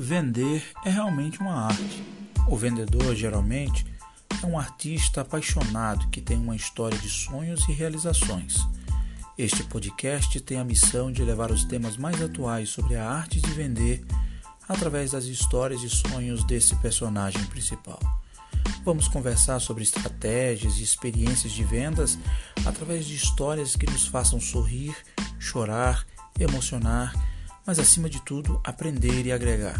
Vender é realmente uma arte. O vendedor, geralmente, é um artista apaixonado que tem uma história de sonhos e realizações. Este podcast tem a missão de levar os temas mais atuais sobre a arte de vender através das histórias e sonhos desse personagem principal. Vamos conversar sobre estratégias e experiências de vendas através de histórias que nos façam sorrir, chorar, emocionar, mas acima de tudo, aprender e agregar.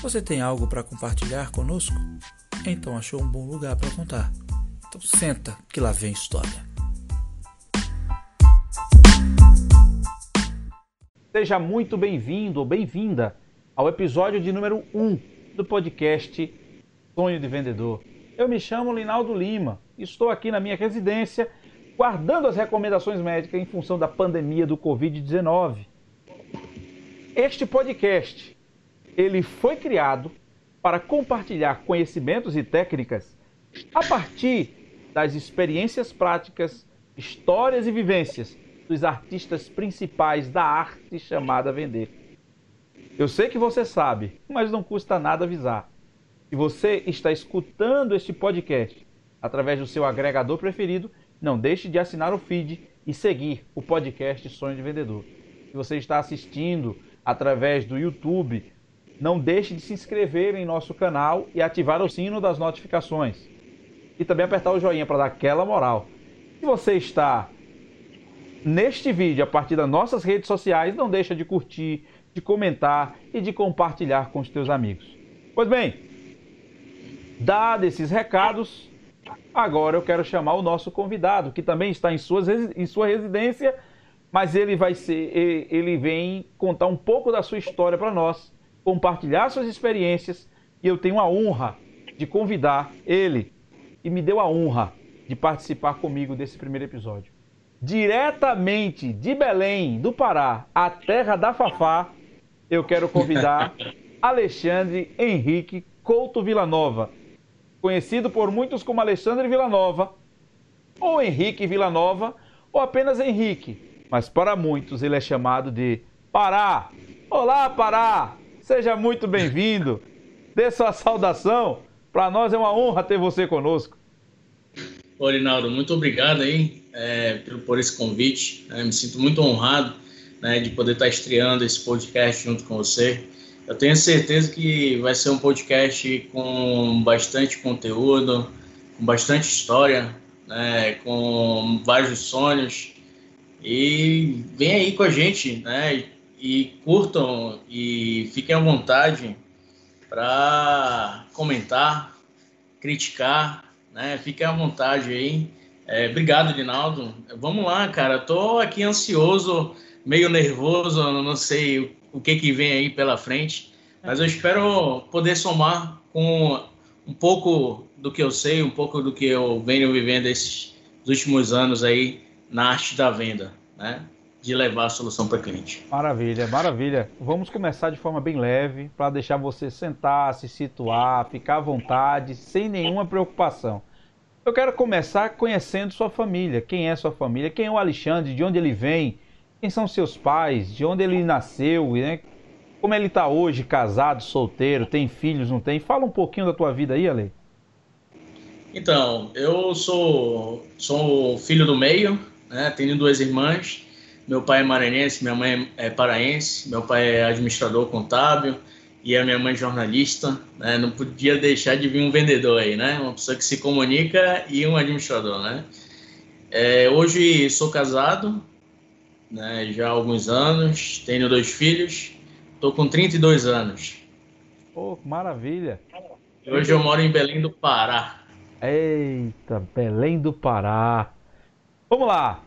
Você tem algo para compartilhar conosco? Então achou um bom lugar para contar. Então senta que lá vem história. Seja muito bem-vindo ou bem-vinda ao episódio de número 1 do podcast Sonho de Vendedor. Eu me chamo Linaldo Lima estou aqui na minha residência guardando as recomendações médicas em função da pandemia do Covid-19. Este podcast ele foi criado para compartilhar conhecimentos e técnicas a partir das experiências práticas, histórias e vivências dos artistas principais da arte chamada vender. Eu sei que você sabe, mas não custa nada avisar. Se você está escutando este podcast através do seu agregador preferido, não deixe de assinar o feed e seguir o podcast Sonho de Vendedor. Se você está assistindo através do YouTube, não deixe de se inscrever em nosso canal e ativar o sino das notificações. E também apertar o joinha para dar aquela moral. Se você está neste vídeo a partir das nossas redes sociais, não deixa de curtir, de comentar e de compartilhar com os teus amigos. Pois bem, Dados esses recados, agora eu quero chamar o nosso convidado, que também está em, suas, em sua residência, mas ele vai ser, ele vem contar um pouco da sua história para nós, compartilhar suas experiências, e eu tenho a honra de convidar ele, e me deu a honra de participar comigo desse primeiro episódio. Diretamente de Belém, do Pará, a terra da Fafá, eu quero convidar Alexandre Henrique Couto Villanova conhecido por muitos como Alexandre Villanova, ou Henrique Villanova, ou apenas Henrique, mas para muitos ele é chamado de Pará. Olá, Pará! Seja muito bem-vindo. Dê sua saudação. Para nós é uma honra ter você conosco. Ô, Rinaldo, muito obrigado aí é, por, por, esse convite. É, me sinto muito honrado né, de poder estar estreando esse podcast junto com você. Eu tenho certeza que vai ser um podcast com bastante conteúdo, com bastante história, né, com vários sonhos. E vem aí com a gente, né? E curtam e fiquem à vontade para comentar, criticar, né? Fiquem à vontade aí. É, obrigado, Dinaldo. Vamos lá, cara. Tô aqui ansioso, meio nervoso, não sei o que, que vem aí pela frente. Mas eu espero poder somar com um pouco do que eu sei, um pouco do que eu venho vivendo esses últimos anos aí na arte da venda, né? De levar a solução para o cliente. Maravilha, maravilha. Vamos começar de forma bem leve, para deixar você sentar, se situar, ficar à vontade, sem nenhuma preocupação. Eu quero começar conhecendo sua família. Quem é sua família? Quem é o Alexandre? De onde ele vem? Quem são seus pais? De onde ele nasceu? Né? Como ele está hoje, casado, solteiro, tem filhos, não tem? Fala um pouquinho da tua vida aí, Ale. Então, eu sou, sou filho do meio, né? tenho duas irmãs. Meu pai é maranhense, minha mãe é paraense, meu pai é administrador contábil e a minha mãe é jornalista. Né? Não podia deixar de vir um vendedor aí, né? Uma pessoa que se comunica e um administrador, né? É, hoje sou casado, né, já há alguns anos, tenho dois filhos, estou com 32 anos. Pô, maravilha! Hoje eu moro em Belém do Pará. Eita, Belém do Pará. Vamos lá.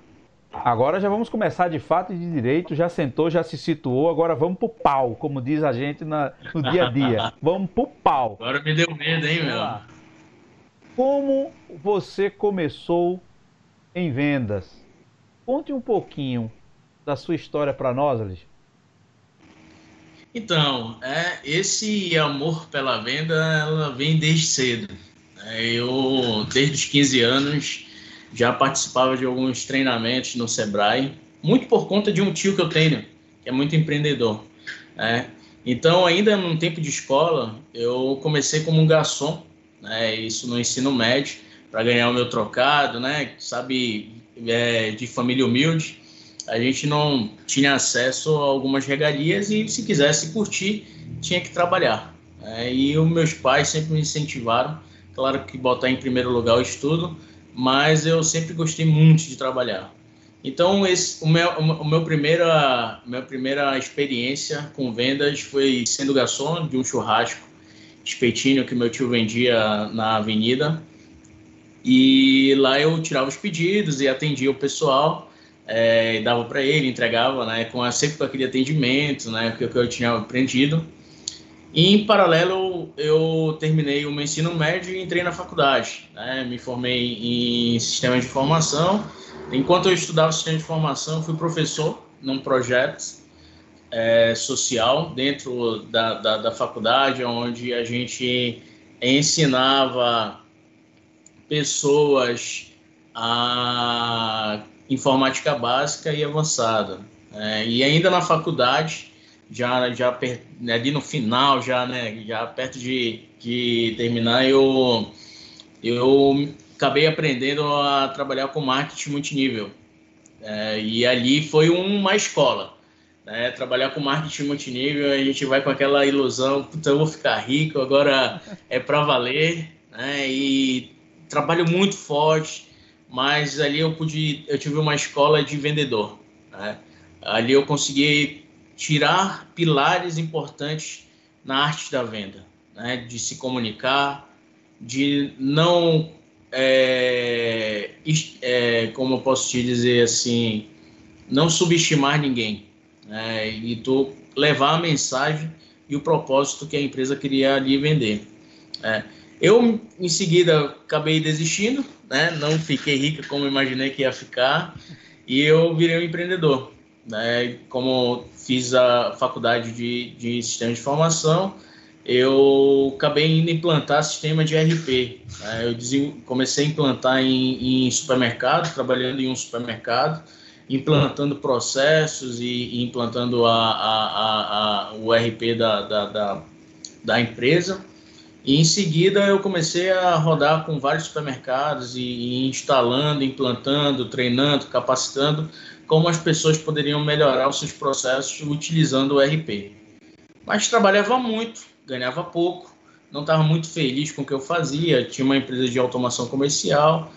Agora já vamos começar de fato e de direito. Já sentou, já se situou. Agora vamos pro pau, como diz a gente na, no dia a dia. Vamos pro pau. Agora me deu medo, hein, meu? Como você começou em vendas? Conte um pouquinho da sua história para nós, Alice? Então, é, esse amor pela venda, ela vem desde cedo. É, eu, desde os 15 anos, já participava de alguns treinamentos no Sebrae, muito por conta de um tio que eu tenho, que é muito empreendedor. É, Então, ainda no tempo de escola, eu comecei como um garçom, né, isso no ensino médio, para ganhar o meu trocado, né, sabe, é, de família humilde. A gente não tinha acesso a algumas regalias e se quisesse curtir, tinha que trabalhar. É, e os meus pais sempre me incentivaram, claro que botar em primeiro lugar o estudo, mas eu sempre gostei muito de trabalhar. Então, esse, o meu, o meu primeira, minha primeira experiência com vendas foi sendo garçom de um churrasco espetinho que meu tio vendia na avenida. E lá eu tirava os pedidos e atendia o pessoal, é, dava para ele, entregava, né, com sempre com aquele atendimento, né, que, que eu tinha aprendido. E, em paralelo, eu terminei o meu ensino médio e entrei na faculdade. Né, me formei em sistema de informação Enquanto eu estudava sistema de informação, fui professor num projeto é, social dentro da, da, da faculdade, onde a gente ensinava pessoas a informática básica e avançada. É, e ainda na faculdade, já, já né, ali no final, já, né, já perto de, de terminar, eu, eu acabei aprendendo a trabalhar com marketing multinível. É, e ali foi uma escola. Né? Trabalhar com marketing multinível, a gente vai com aquela ilusão, puta, eu vou ficar rico, agora é para valer. Né? E trabalho muito forte, mas ali eu pude, eu tive uma escola de vendedor. Né? Ali eu consegui tirar pilares importantes na arte da venda, né? de se comunicar, de não é, é, como eu posso te dizer assim, não subestimar ninguém né, e tu levar a mensagem e o propósito que a empresa queria ali vender. É, eu, em seguida, acabei desistindo, né, não fiquei rica como imaginei que ia ficar, e eu virei um empreendedor. Né, como fiz a faculdade de, de sistema de informação, eu acabei indo implantar sistema de RP. Né? Eu comecei a implantar em, em supermercado, trabalhando em um supermercado, implantando processos e, e implantando a, a, a, o RP da, da, da, da, empresa. E em seguida eu comecei a rodar com vários supermercados e, e instalando, implantando, treinando, capacitando como as pessoas poderiam melhorar os seus processos utilizando o RP. Mas trabalhava muito, ganhava pouco, não estava muito feliz com o que eu fazia, tinha uma empresa de automação comercial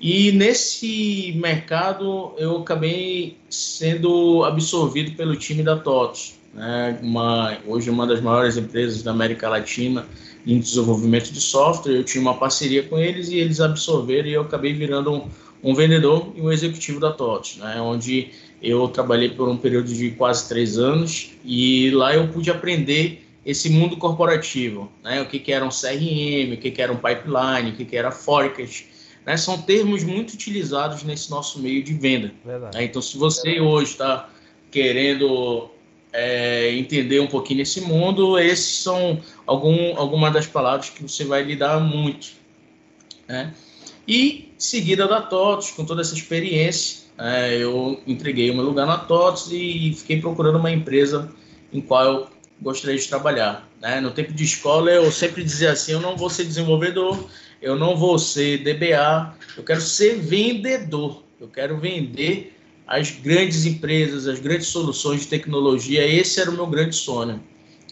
e nesse mercado eu acabei sendo absorvido pelo time da TOTOS, né? uma, hoje uma das maiores empresas da América Latina em desenvolvimento de software. Eu tinha uma parceria com eles e eles absorveram e eu acabei virando um, um vendedor e um executivo da TOTOS, né? onde eu trabalhei por um período de quase três anos e lá eu pude aprender esse mundo corporativo, né? O que, que era um CRM, o que, que era um pipeline, o que, que era forecast, né? São termos muito utilizados nesse nosso meio de venda. Né? Então, se você Verdade. hoje está querendo é, entender um pouquinho nesse mundo, esses são algum, algumas das palavras que você vai lidar muito, né? E seguida da TOTOS, com toda essa experiência, é, eu entreguei o meu lugar na TOTOS e fiquei procurando uma empresa em qual eu gostaria de trabalhar. Né? No tempo de escola, eu sempre dizia assim: eu não vou ser desenvolvedor, eu não vou ser DBA, eu quero ser vendedor, eu quero vender as grandes empresas, as grandes soluções de tecnologia. Esse era o meu grande sonho.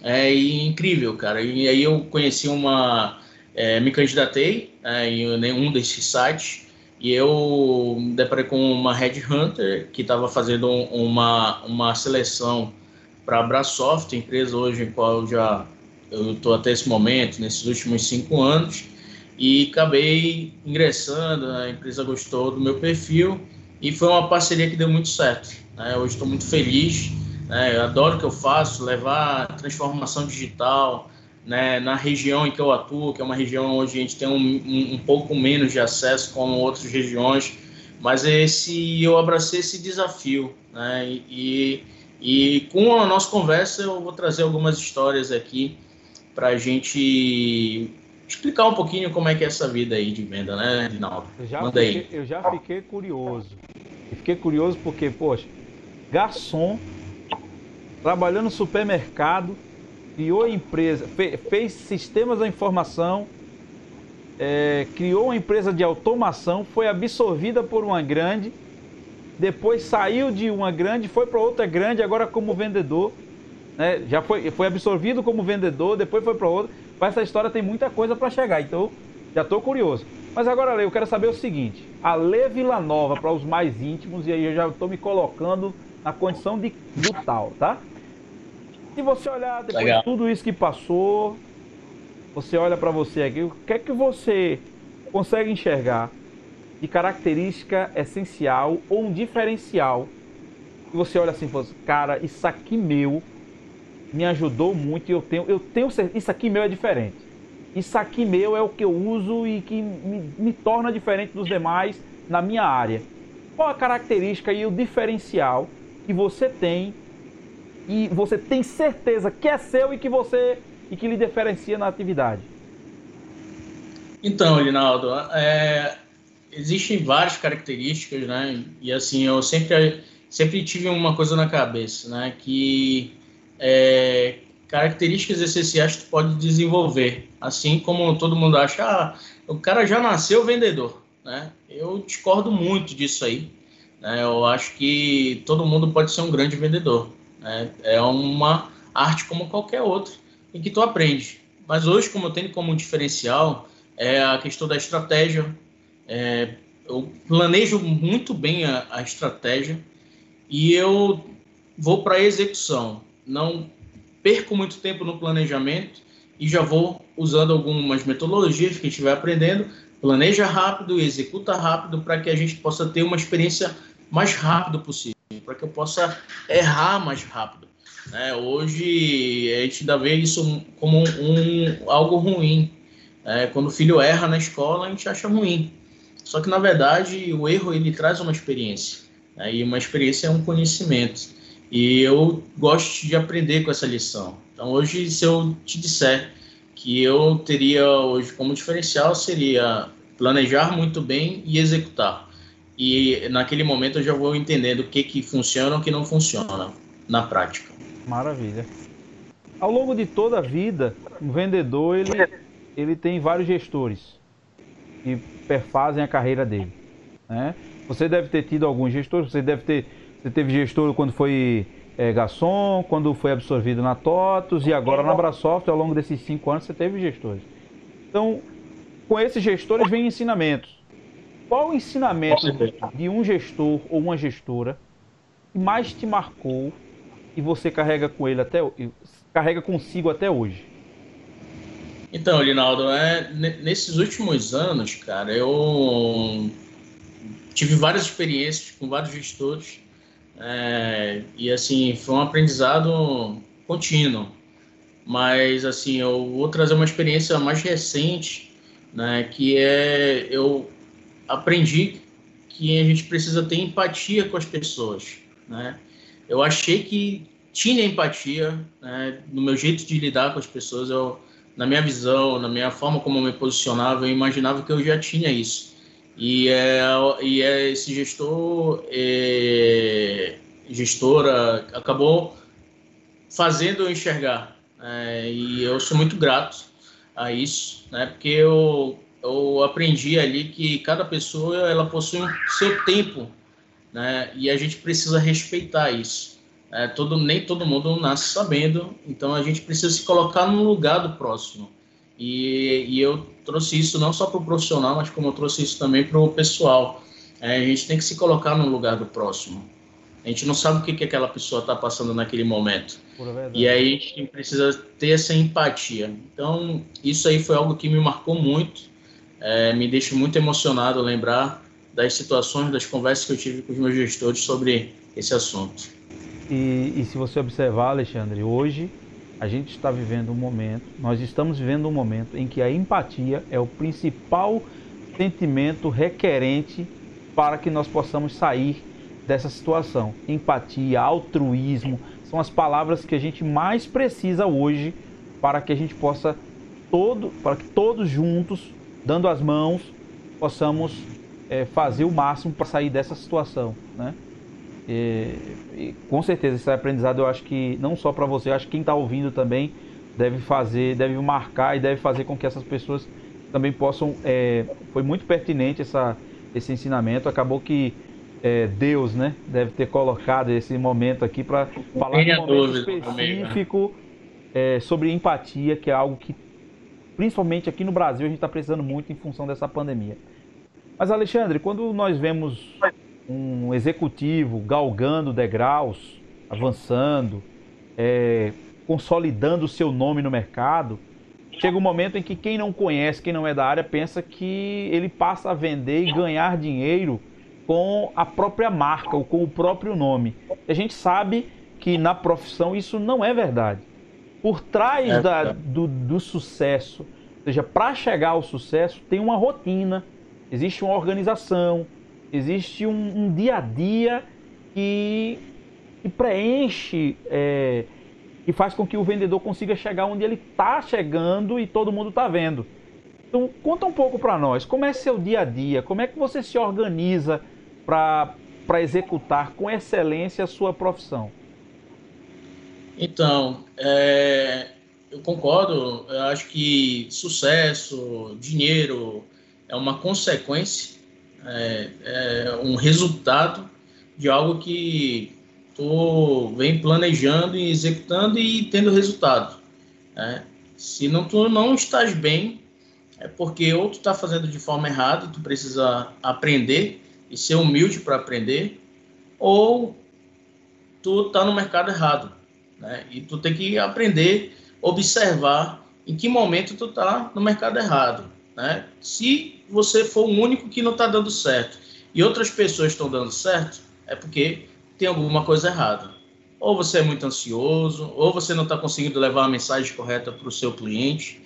É incrível, cara. E aí eu conheci uma. É, me candidatei é, em nenhum desses sites e eu me deparei com uma headhunter que estava fazendo uma, uma seleção para a Brasoft, empresa hoje em qual eu estou até esse momento, nesses últimos cinco anos, e acabei ingressando, a empresa gostou do meu perfil e foi uma parceria que deu muito certo. Né? Hoje estou muito feliz, né? eu adoro o que eu faço, levar transformação digital né? na região em que eu atuo, que é uma região onde a gente tem um, um, um pouco menos de acesso como outras regiões, mas esse eu abracei esse desafio né? e, e com a nossa conversa eu vou trazer algumas histórias aqui para a gente explicar um pouquinho como é que é essa vida aí de venda, né, já, Manda fiquei, aí. eu já fiquei curioso. Eu fiquei curioso porque, poxa, garçom, trabalhando no supermercado, criou empresa, fez sistemas da informação, é, criou uma empresa de automação, foi absorvida por uma grande, depois saiu de uma grande, foi para outra grande, agora como vendedor, né? já foi, foi absorvido como vendedor, depois foi para outra. Essa história tem muita coisa para chegar, então já estou curioso. Mas agora, Lê, eu quero saber o seguinte: a Lê Vila Nova para os mais íntimos, e aí eu já estou me colocando na condição de, do tal, tá? Se você olhar depois Legal. de tudo isso que passou, você olha para você aqui, o que é que você consegue enxergar de característica essencial ou um diferencial você olha assim, e cara, isso aqui meu me ajudou muito e eu tenho, eu tenho isso aqui meu é diferente. Isso aqui meu é o que eu uso e que me, me torna diferente dos demais na minha área. Qual a característica e o diferencial que você tem e você tem certeza que é seu e que você e que lhe diferencia na atividade? Então, Linaldo, é, existem várias características, né? E assim, eu sempre sempre tive uma coisa na cabeça, né? Que é, características essenciais tu pode desenvolver, assim como todo mundo acha, ah, o cara já nasceu vendedor, né? Eu discordo muito disso aí. Né? Eu acho que todo mundo pode ser um grande vendedor. Né? É uma arte como qualquer outra em que tu aprende. Mas hoje, como eu tenho como diferencial, é a questão da estratégia. É, eu planejo muito bem a, a estratégia e eu vou para a execução. Não perco muito tempo no planejamento e já vou usando algumas metodologias que estiver aprendendo, planeja rápido executa rápido para que a gente possa ter uma experiência mais rápido possível para que eu possa errar mais rápido. Né? Hoje a gente ainda vê isso como um, algo ruim. Né? Quando o filho erra na escola, a gente acha ruim. Só que na verdade o erro ele traz uma experiência. Né? E uma experiência é um conhecimento. E eu gosto de aprender com essa lição. Então hoje, se eu te disser que eu teria hoje como diferencial seria planejar muito bem e executar e naquele momento eu já vou entendendo o que, que funciona e o que não funciona na prática. Maravilha. Ao longo de toda a vida, o vendedor ele, ele tem vários gestores que perfazem a carreira dele. Né? Você deve ter tido alguns gestores, você deve ter você teve gestor quando foi é, garçom, quando foi absorvido na TOTOS e agora na Brasoft, ao longo desses cinco anos você teve gestores. Então, com esses gestores vem ensinamentos. Qual o ensinamento de um gestor ou uma gestora que mais te marcou e você carrega com ele até carrega consigo até hoje? Então, Linaldo, é, nesses últimos anos, cara, eu tive várias experiências com vários gestores é, e assim foi um aprendizado contínuo. Mas assim, eu vou trazer uma experiência mais recente, né, que é eu aprendi que a gente precisa ter empatia com as pessoas, né? Eu achei que tinha empatia, né? No meu jeito de lidar com as pessoas, eu, na minha visão, na minha forma como eu me posicionava, eu imaginava que eu já tinha isso. E é, e é esse gestor, é, gestora, acabou fazendo eu enxergar. É, e eu sou muito grato a isso, né? Porque eu eu aprendi ali que cada pessoa ela possui um seu tempo, né? E a gente precisa respeitar isso. É, todo, nem todo mundo nasce sabendo, então a gente precisa se colocar no lugar do próximo. E, e eu trouxe isso não só para o profissional, mas como eu trouxe isso também para o pessoal. É, a gente tem que se colocar no lugar do próximo. A gente não sabe o que, que aquela pessoa está passando naquele momento. E aí a gente precisa ter essa empatia. Então, isso aí foi algo que me marcou muito é, me deixa muito emocionado lembrar das situações, das conversas que eu tive com os meus gestores sobre esse assunto. E, e se você observar, Alexandre, hoje a gente está vivendo um momento, nós estamos vivendo um momento em que a empatia é o principal sentimento requerente para que nós possamos sair dessa situação. Empatia, altruísmo, são as palavras que a gente mais precisa hoje para que a gente possa todo, para que todos juntos dando as mãos, possamos é, fazer o máximo para sair dessa situação, né? E, e, com certeza esse aprendizado eu acho que não só para você, eu acho que quem está ouvindo também deve fazer, deve marcar e deve fazer com que essas pessoas também possam. É, foi muito pertinente essa, esse ensinamento. Acabou que é, Deus, né, deve ter colocado esse momento aqui para falar de um momento né? específico é, sobre empatia, que é algo que, principalmente aqui no Brasil, a gente está precisando muito em função dessa pandemia. Mas, Alexandre, quando nós vemos um executivo galgando degraus, avançando, é, consolidando o seu nome no mercado, chega um momento em que quem não conhece, quem não é da área, pensa que ele passa a vender e ganhar dinheiro com a própria marca ou com o próprio nome. A gente sabe que na profissão isso não é verdade. Por trás é, da, do, do sucesso, ou seja, para chegar ao sucesso, tem uma rotina, existe uma organização, existe um, um dia a dia que, que preenche. É, e faz com que o vendedor consiga chegar onde ele está chegando e todo mundo está vendo. Então, conta um pouco para nós, como é seu dia a dia, como é que você se organiza para executar com excelência a sua profissão? Então, é, eu concordo, eu acho que sucesso, dinheiro é uma consequência, é, é um resultado de algo que tu vem planejando e executando e tendo resultado. Né? Se não tu não estás bem, é porque ou tu está fazendo de forma errada tu precisa aprender e ser humilde para aprender, ou tu está no mercado errado, né? E tu tem que aprender, observar em que momento tu está no mercado errado, né? Se você for o único que não está dando certo e outras pessoas estão dando certo, é porque tem alguma coisa errada. Ou você é muito ansioso, ou você não está conseguindo levar a mensagem correta para o seu cliente.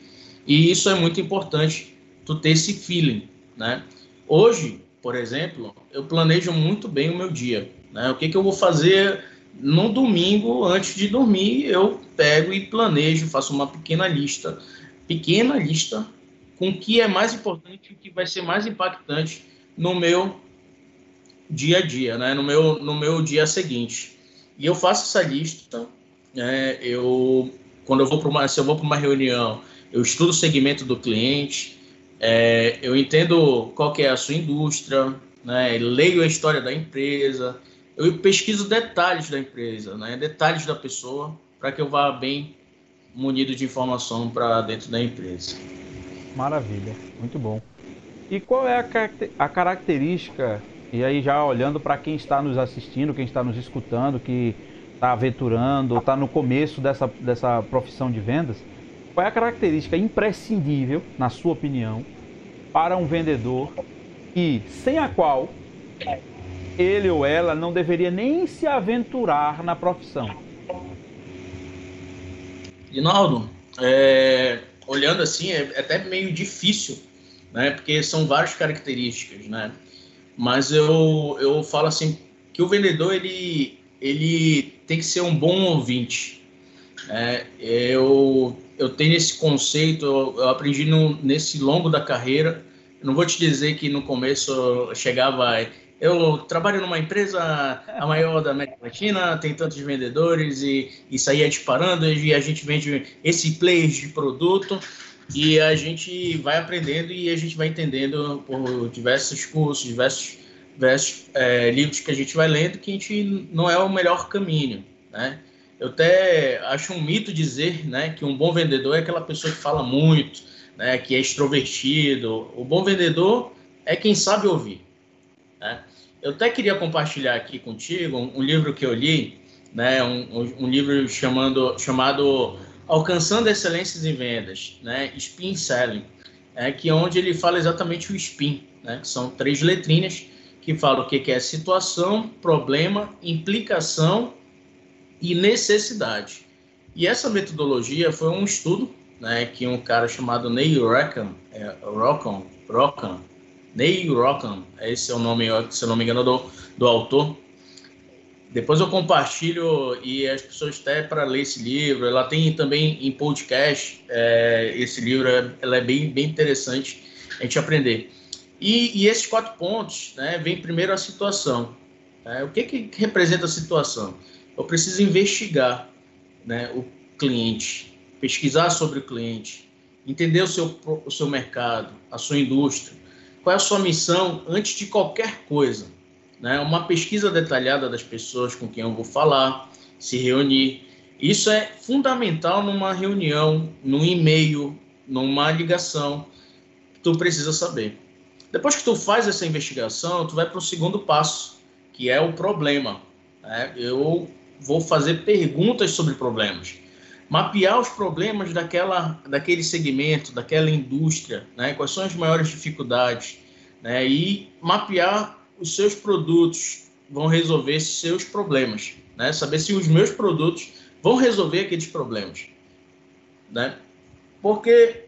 E isso é muito importante, tu ter esse feeling, né? Hoje, por exemplo, eu planejo muito bem o meu dia, né? O que, que eu vou fazer no domingo antes de dormir? Eu pego e planejo, faço uma pequena lista, pequena lista com o que é mais importante, o que vai ser mais impactante no meu dia a dia, né? No meu, no meu dia seguinte. E eu faço essa lista, né? Eu, quando eu vou para uma, se eu vou para uma reunião, eu estudo o segmento do cliente, é, eu entendo qual que é a sua indústria, né? Leio a história da empresa, eu pesquiso detalhes da empresa, né? Detalhes da pessoa, para que eu vá bem munido de informação para dentro da empresa. Maravilha, muito bom. E qual é a, característica e aí já olhando para quem está nos assistindo, quem está nos escutando, que está aventurando, está no começo dessa, dessa profissão de vendas, qual é a característica imprescindível, na sua opinião, para um vendedor e sem a qual ele ou ela não deveria nem se aventurar na profissão? Rinaldo, é, olhando assim, é até meio difícil, né? Porque são várias características, né? mas eu, eu falo assim que o vendedor ele, ele tem que ser um bom ouvinte. É, eu, eu tenho esse conceito, eu, aprendi no, nesse longo da carreira. Não vou te dizer que no começo eu chegava. Eu trabalho numa empresa a maior da América Latina, tem tantos vendedores e, e saía disparando e a gente vende esse player de produto e a gente vai aprendendo e a gente vai entendendo por diversos cursos, diversos, diversos é, livros que a gente vai lendo que a gente não é o melhor caminho, né? Eu até acho um mito dizer, né, que um bom vendedor é aquela pessoa que fala muito, né, que é extrovertido. O bom vendedor é quem sabe ouvir, né? Eu até queria compartilhar aqui contigo um, um livro que eu li, né, um, um livro chamando, chamado alcançando excelências em vendas, né? Spin Selling, é que é onde ele fala exatamente o spin, né? Que são três letrinhas que falam o que é situação, problema, implicação e necessidade. E essa metodologia foi um estudo, né? Que um cara chamado Neil Rockham, é, Rockham, Rockham, Neil Rockham, esse é o nome, se eu não me engano, do, do autor, depois eu compartilho e as pessoas até para ler esse livro. Ela tem também em podcast é, esse livro, é, ela é bem, bem interessante a gente aprender. E, e esses quatro pontos, né, vem primeiro a situação. Né? O que, que representa a situação? Eu preciso investigar né, o cliente. pesquisar sobre o cliente, entender o seu, o seu mercado, a sua indústria, qual é a sua missão antes de qualquer coisa. Né? Uma pesquisa detalhada das pessoas com quem eu vou falar, se reunir. Isso é fundamental numa reunião, num e-mail, numa ligação. Tu precisa saber. Depois que tu faz essa investigação, tu vai para o segundo passo, que é o problema. Né? Eu vou fazer perguntas sobre problemas mapear os problemas daquela, daquele segmento, daquela indústria, né? quais são as maiores dificuldades, né? e mapear os seus produtos vão resolver seus problemas, né? saber se os meus produtos vão resolver aqueles problemas. Né? Porque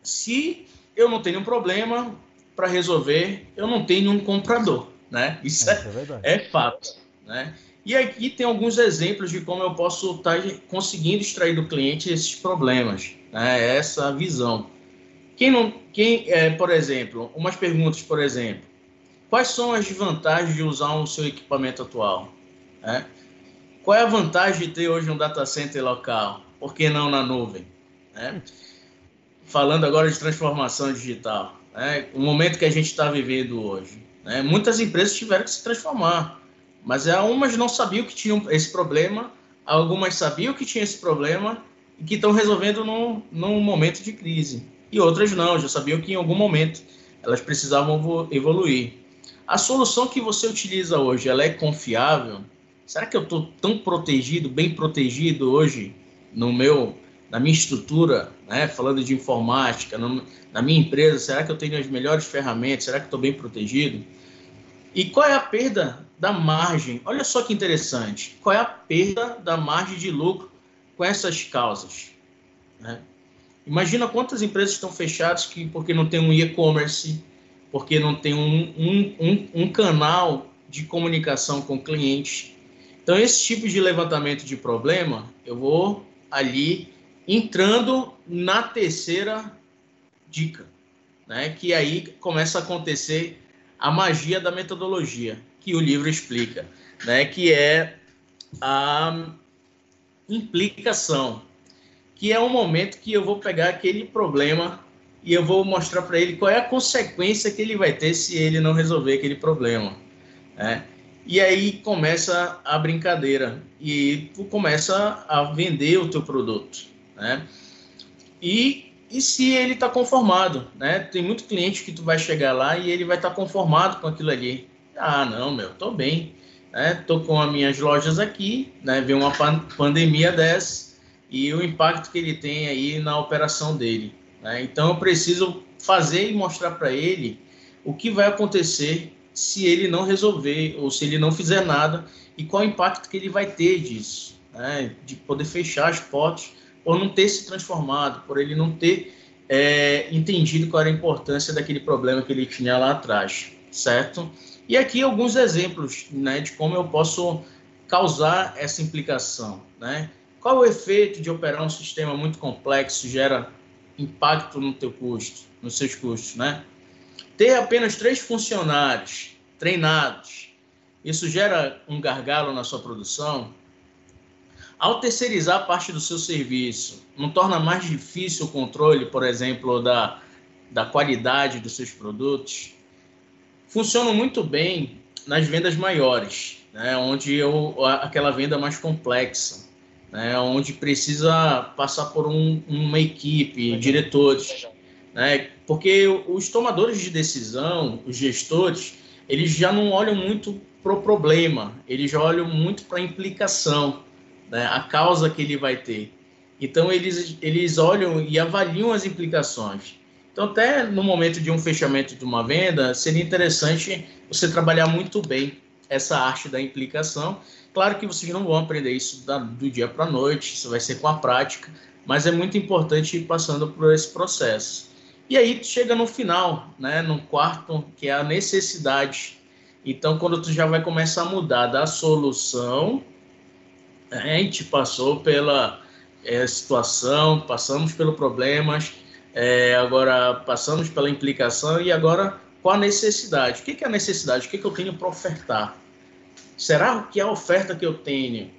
se eu não tenho um problema para resolver, eu não tenho um comprador. Né? Isso é, é, é fato. Né? E aqui tem alguns exemplos de como eu posso estar tá conseguindo extrair do cliente esses problemas, né? essa visão. Quem não, quem, é, por exemplo, umas perguntas, por exemplo, quais são as vantagens de usar o seu equipamento atual? Né? Qual é a vantagem de ter hoje um data center local? Por que não na nuvem? Né? Falando agora de transformação digital, né? o momento que a gente está vivendo hoje. Né? Muitas empresas tiveram que se transformar mas algumas não sabiam que tinham esse problema, algumas sabiam que tinha esse problema e que estão resolvendo num, num momento de crise. E outras não, já sabiam que em algum momento elas precisavam evoluir. A solução que você utiliza hoje, ela é confiável? Será que eu estou tão protegido, bem protegido hoje no meu, na minha estrutura, né? falando de informática, no, na minha empresa? Será que eu tenho as melhores ferramentas? Será que estou bem protegido? E qual é a perda da margem? Olha só que interessante. Qual é a perda da margem de lucro com essas causas? Né? Imagina quantas empresas estão fechadas que, porque não tem um e-commerce, porque não tem um, um, um, um canal de comunicação com o cliente. Então, esse tipo de levantamento de problema, eu vou ali entrando na terceira dica, né? que aí começa a acontecer a magia da metodologia, que o livro explica, né? que é a implicação, que é um momento que eu vou pegar aquele problema e eu vou mostrar para ele qual é a consequência que ele vai ter se ele não resolver aquele problema. Né? E aí começa a brincadeira e tu começa a vender o teu produto. Né? E e se ele está conformado, né? Tem muito cliente que tu vai chegar lá e ele vai estar tá conformado com aquilo ali. Ah, não, meu, tô bem, né? Tô com as minhas lojas aqui, né? Vem uma pandemia dessa e o impacto que ele tem aí na operação dele. Né? Então eu preciso fazer e mostrar para ele o que vai acontecer se ele não resolver ou se ele não fizer nada e qual o impacto que ele vai ter disso, né? De poder fechar as portas por não ter se transformado, por ele não ter é, entendido qual era a importância daquele problema que ele tinha lá atrás, certo? E aqui alguns exemplos né, de como eu posso causar essa implicação, né? Qual o efeito de operar um sistema muito complexo gera impacto no teu custo, nos seus custos, né? Ter apenas três funcionários treinados, isso gera um gargalo na sua produção? Ao terceirizar parte do seu serviço, não torna mais difícil o controle, por exemplo, da, da qualidade dos seus produtos? Funcionam muito bem nas vendas maiores, né, onde eu, aquela venda mais complexa, né, onde precisa passar por um, uma equipe, diretores, né, porque os tomadores de decisão, os gestores, eles já não olham muito para o problema, eles já olham muito para a implicação né, a causa que ele vai ter. Então, eles, eles olham e avaliam as implicações. Então, até no momento de um fechamento de uma venda, seria interessante você trabalhar muito bem essa arte da implicação. Claro que vocês não vão aprender isso do dia para a noite, isso vai ser com a prática, mas é muito importante ir passando por esse processo. E aí chega no final, né, no quarto, que é a necessidade. Então, quando tu já vai começar a mudar da solução a gente passou pela é, situação, passamos pelos problemas, é, agora passamos pela implicação e agora com a necessidade. O que é a necessidade? O que, é que eu tenho para ofertar? Será que a oferta que eu tenho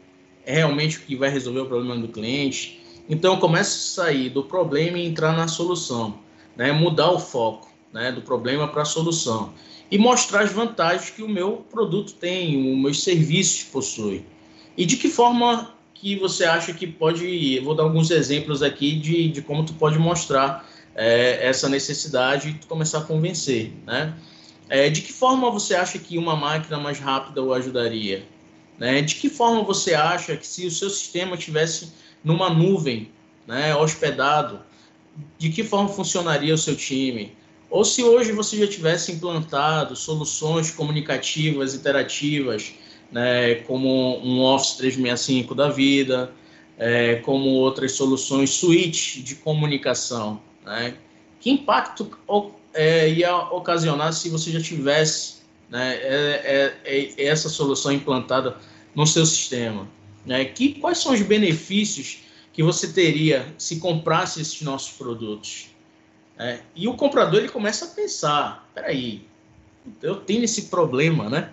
é realmente o que vai resolver o problema do cliente? Então eu começo a sair do problema e entrar na solução, né? Mudar o foco, né? Do problema para a solução e mostrar as vantagens que o meu produto tem, os meus serviços possuem. E de que forma que você acha que pode, vou dar alguns exemplos aqui de, de como tu pode mostrar é, essa necessidade e começar a convencer, né? É, de que forma você acha que uma máquina mais rápida o ajudaria? Né? De que forma você acha que se o seu sistema tivesse numa nuvem, né, hospedado, de que forma funcionaria o seu time? Ou se hoje você já tivesse implantado soluções comunicativas, interativas, né, como um Office 365 da vida, é, como outras soluções suite de comunicação, né? Que impacto é, ia ocasionar se você já tivesse né, é, é, é, essa solução implantada no seu sistema? Né? Que, quais são os benefícios que você teria se comprasse esses nossos produtos? É, e o comprador ele começa a pensar: peraí, eu tenho esse problema, né?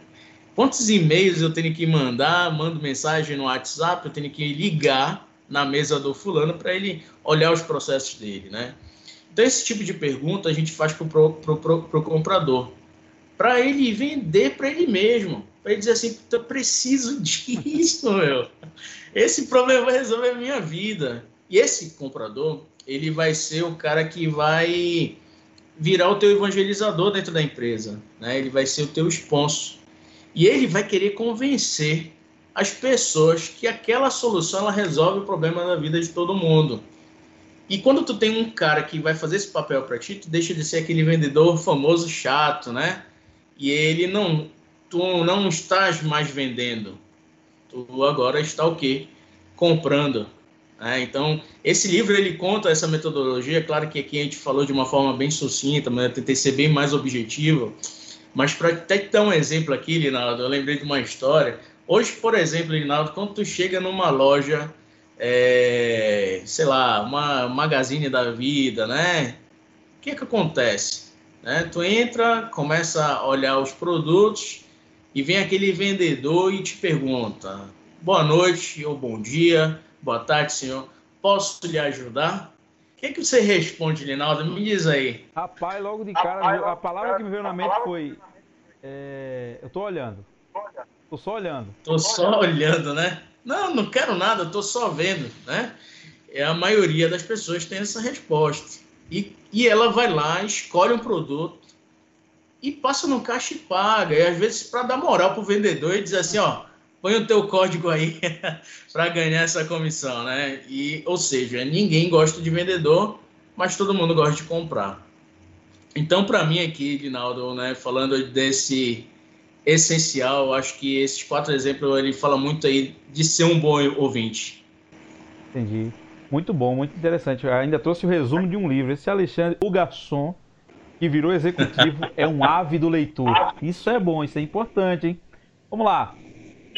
Quantos e-mails eu tenho que mandar? Mando mensagem no WhatsApp, eu tenho que ligar na mesa do fulano para ele olhar os processos dele, né? Então, esse tipo de pergunta a gente faz para o comprador, para ele vender para ele mesmo, para ele dizer assim: eu preciso disso, meu. Esse problema vai resolver a minha vida. E esse comprador, ele vai ser o cara que vai virar o teu evangelizador dentro da empresa, né? Ele vai ser o teu sponsor. E ele vai querer convencer as pessoas que aquela solução ela resolve o problema da vida de todo mundo. E quando tu tem um cara que vai fazer esse papel para ti, tu deixa de ser aquele vendedor famoso chato, né? E ele não, tu não estás mais vendendo, tu agora está o quê? Comprando. Né? Então, esse livro ele conta essa metodologia. Claro que aqui a gente falou de uma forma bem sucinta, mas eu tentei ser bem mais objetivo. Mas para até te dar um exemplo aqui, Linaldo, eu lembrei de uma história. Hoje, por exemplo, Linaldo, quando tu chega numa loja é, sei lá, uma magazine da vida, né? O que que acontece? Né? Tu entra, começa a olhar os produtos e vem aquele vendedor e te pergunta: boa noite ou bom dia, boa tarde, senhor, posso lhe ajudar? O que, que você responde, Linaldo? Me diz aí. Rapaz, logo de cara, a palavra que me veio na mente foi: é, eu tô olhando. Tô só olhando. Tô só olhando, né? Não, não quero nada, estou só vendo, né? É a maioria das pessoas tem essa resposta. E, e ela vai lá, escolhe um produto e passa no caixa e paga. E às vezes para dar moral pro vendedor e dizer assim, ó, põe o teu código aí para ganhar essa comissão, né? E, ou seja, ninguém gosta de vendedor, mas todo mundo gosta de comprar. Então, para mim aqui, Dinaldo, né, falando desse essencial. Acho que esses quatro exemplos ele fala muito aí de ser um bom ouvinte. Entendi. Muito bom, muito interessante. Eu ainda trouxe o resumo de um livro. Esse Alexandre, o garçom, que virou executivo, é um ávido leitor. Isso é bom, isso é importante, hein? Vamos lá.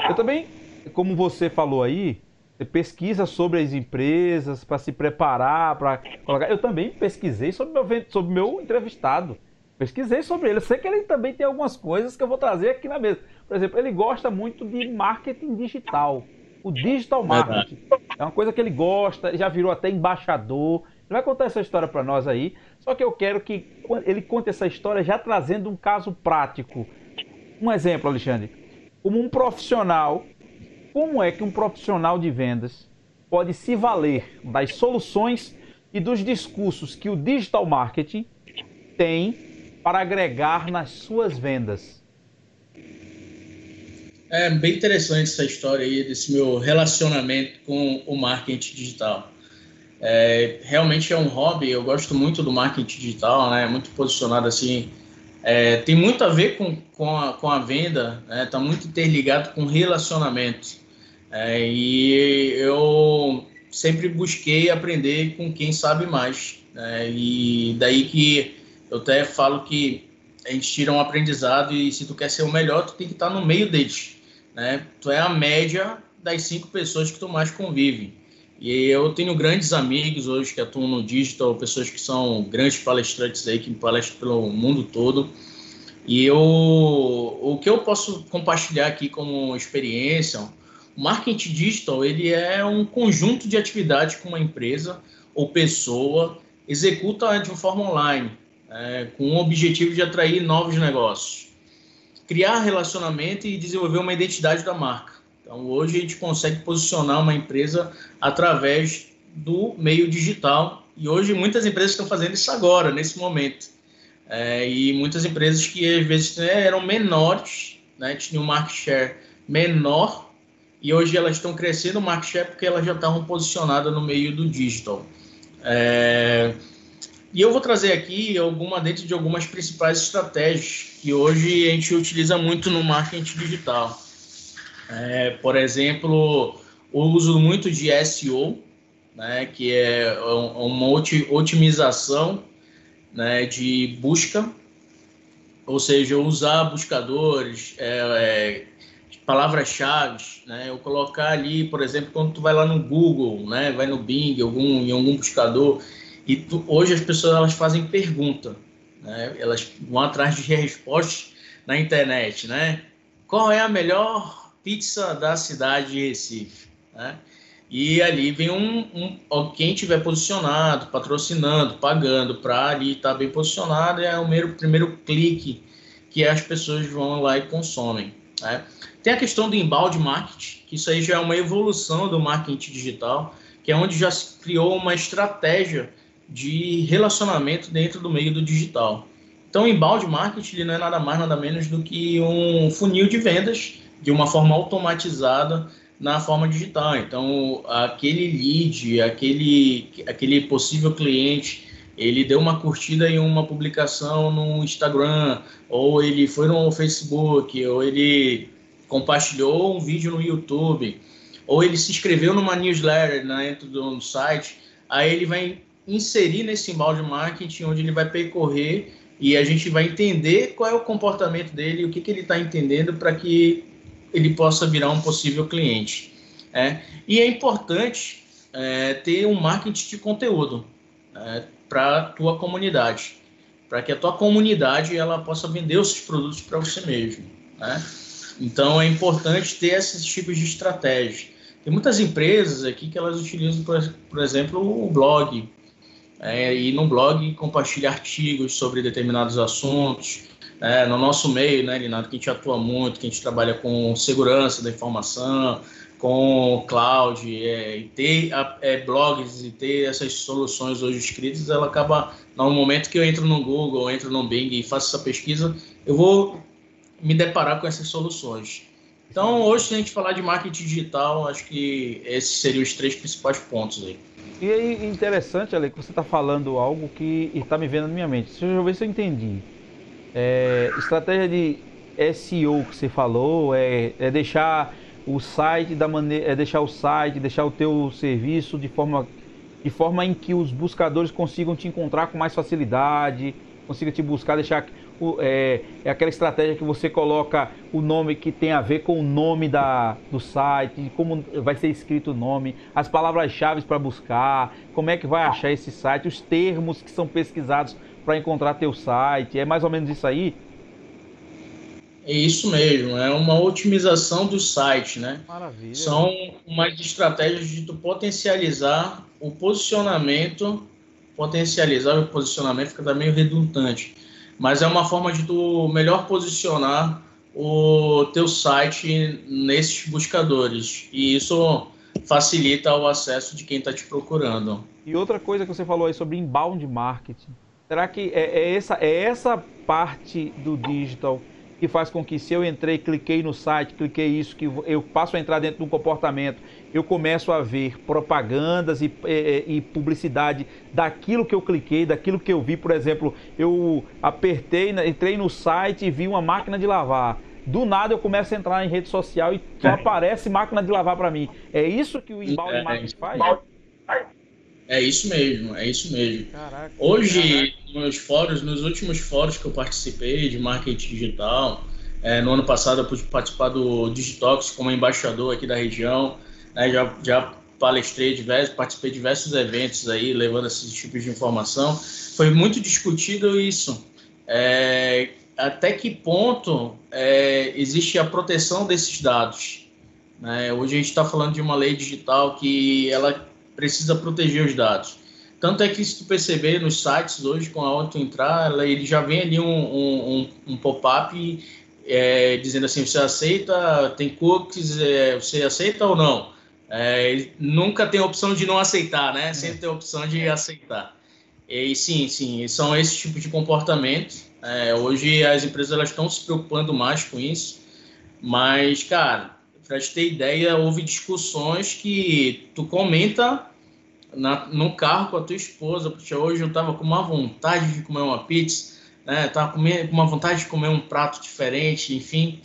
Eu também, como você falou aí, pesquisa sobre as empresas para se preparar, para colocar. Eu também pesquisei sobre meu, sobre meu entrevistado. Pesquisei sobre ele. Eu sei que ele também tem algumas coisas que eu vou trazer aqui na mesa. Por exemplo, ele gosta muito de marketing digital. O digital marketing. É uma coisa que ele gosta, já virou até embaixador. Ele vai contar essa história para nós aí. Só que eu quero que ele conte essa história já trazendo um caso prático. Um exemplo, Alexandre. Como um profissional, como é que um profissional de vendas pode se valer das soluções e dos discursos que o digital marketing tem para agregar nas suas vendas? É bem interessante essa história aí desse meu relacionamento com o marketing digital. É, realmente é um hobby, eu gosto muito do marketing digital, né? Muito posicionado assim. É, tem muito a ver com, com, a, com a venda, está né? Tá muito interligado com relacionamento. É, e eu sempre busquei aprender com quem sabe mais. Né? E daí que eu até falo que a gente tira um aprendizado e se tu quer ser o melhor, tu tem que estar no meio deles, né? Tu é a média das cinco pessoas que tu mais convive. E eu tenho grandes amigos hoje que atuam no digital, pessoas que são grandes palestrantes aí, que palestram pelo mundo todo. E eu, o que eu posso compartilhar aqui como experiência, O marketing digital ele é um conjunto de atividades que uma empresa ou pessoa executa de uma forma online, é, com o objetivo de atrair novos negócios, criar relacionamento e desenvolver uma identidade da marca. Então, hoje a gente consegue posicionar uma empresa através do meio digital e hoje muitas empresas estão fazendo isso agora, nesse momento. É, e muitas empresas que às vezes né, eram menores, né, tinham um market share menor e hoje elas estão crescendo o market share porque elas já estavam posicionadas no meio do digital. É, e eu vou trazer aqui alguma dentro de algumas principais estratégias que hoje a gente utiliza muito no marketing digital. É, por exemplo, o uso muito de SEO, né, que é uma otimização né, de busca, ou seja, usar buscadores, é, é, palavras-chave, né, eu colocar ali, por exemplo, quando tu vai lá no Google, né, vai no Bing, algum, em algum buscador, e tu, hoje as pessoas elas fazem pergunta, né, elas vão atrás de respostas na internet, né, qual é a melhor pizza da cidade de Recife, né? E ali vem um, um quem tiver posicionado, patrocinando, pagando para ali estar tá bem posicionado é o primeiro, primeiro clique que as pessoas vão lá e consomem. Né? Tem a questão do embalde marketing, que isso aí já é uma evolução do marketing digital, que é onde já se criou uma estratégia de relacionamento dentro do meio do digital. Então, o embalde marketing ele não é nada mais, nada menos do que um funil de vendas de uma forma automatizada na forma digital. Então, aquele lead, aquele, aquele possível cliente, ele deu uma curtida em uma publicação no Instagram, ou ele foi no Facebook, ou ele compartilhou um vídeo no YouTube, ou ele se inscreveu numa newsletter né, dentro do site, aí ele vai inserir nesse embalde marketing, onde ele vai percorrer e a gente vai entender qual é o comportamento dele, o que, que ele está entendendo para que ele possa virar um possível cliente. É? E é importante é, ter um marketing de conteúdo é, para a tua comunidade, para que a tua comunidade ela possa vender os seus produtos para você mesmo. Né? Então é importante ter esses tipos de estratégia. Tem muitas empresas aqui que elas utilizam, por, por exemplo, o blog. É, e no blog compartilha artigos sobre determinados assuntos, é, no nosso meio, né, Linato, que a gente atua muito, que a gente trabalha com segurança da informação, com cloud, é, e ter é, blogs e ter essas soluções hoje escritas, ela acaba, no momento que eu entro no Google, entro no Bing e faço essa pesquisa, eu vou me deparar com essas soluções. Então, hoje, se a gente falar de marketing digital, acho que esses seriam os três principais pontos aí. E aí, interessante, Ale, que você está falando algo que está me vendo na minha mente. Deixa eu ver se eu entendi. É, estratégia de SEO que você falou é, é deixar o site da maneira, é deixar o site, deixar o teu serviço de forma de forma em que os buscadores consigam te encontrar com mais facilidade, consiga te buscar, deixar o, é, é aquela estratégia que você coloca o nome que tem a ver com o nome da, do site, como vai ser escrito o nome, as palavras-chave para buscar, como é que vai achar esse site, os termos que são pesquisados para encontrar teu site. É mais ou menos isso aí? É isso mesmo, é uma otimização do site, né? Maravilha. São umas estratégias de tu potencializar o posicionamento, potencializar o posicionamento fica meio redundante, mas é uma forma de tu melhor posicionar o teu site nesses buscadores e isso facilita o acesso de quem está te procurando. E outra coisa que você falou aí sobre inbound marketing, será que é, é essa é essa parte do digital que faz com que se eu entrei, cliquei no site, cliquei isso, que eu passo a entrar dentro de um comportamento, eu começo a ver propagandas e, e, e, publicidade daquilo que eu cliquei, daquilo que eu vi. Por exemplo, eu apertei, entrei no site e vi uma máquina de lavar. Do nada eu começo a entrar em rede social e só é. aparece máquina de lavar para mim. É isso que o inbound é, marketing faz? É isso mesmo, é isso mesmo. Caraca, Hoje, caraca. nos fóruns, nos últimos fóruns que eu participei de marketing digital, é, no ano passado eu pude participar do Digitox como embaixador aqui da região, né, já, já palestrei diversos, participei de diversos eventos aí, levando esses tipos de informação. Foi muito discutido isso. É, até que ponto é, existe a proteção desses dados? Né? Hoje a gente está falando de uma lei digital que ela precisa proteger os dados. Tanto é que se tu perceber nos sites hoje, com a tu entrar, ela, ele já vem ali um, um, um pop-up é, dizendo assim, você aceita, tem cookies, é, você aceita ou não? É, nunca tem a opção de não aceitar, né? Sempre tem a opção de aceitar. E sim, sim, são esse tipo de comportamento. É, hoje as empresas elas estão se preocupando mais com isso, mas, cara, para te ter ideia, houve discussões que tu comenta na, no carro com a tua esposa, porque hoje eu estava com uma vontade de comer uma pizza, né? Tava com uma vontade de comer um prato diferente, enfim.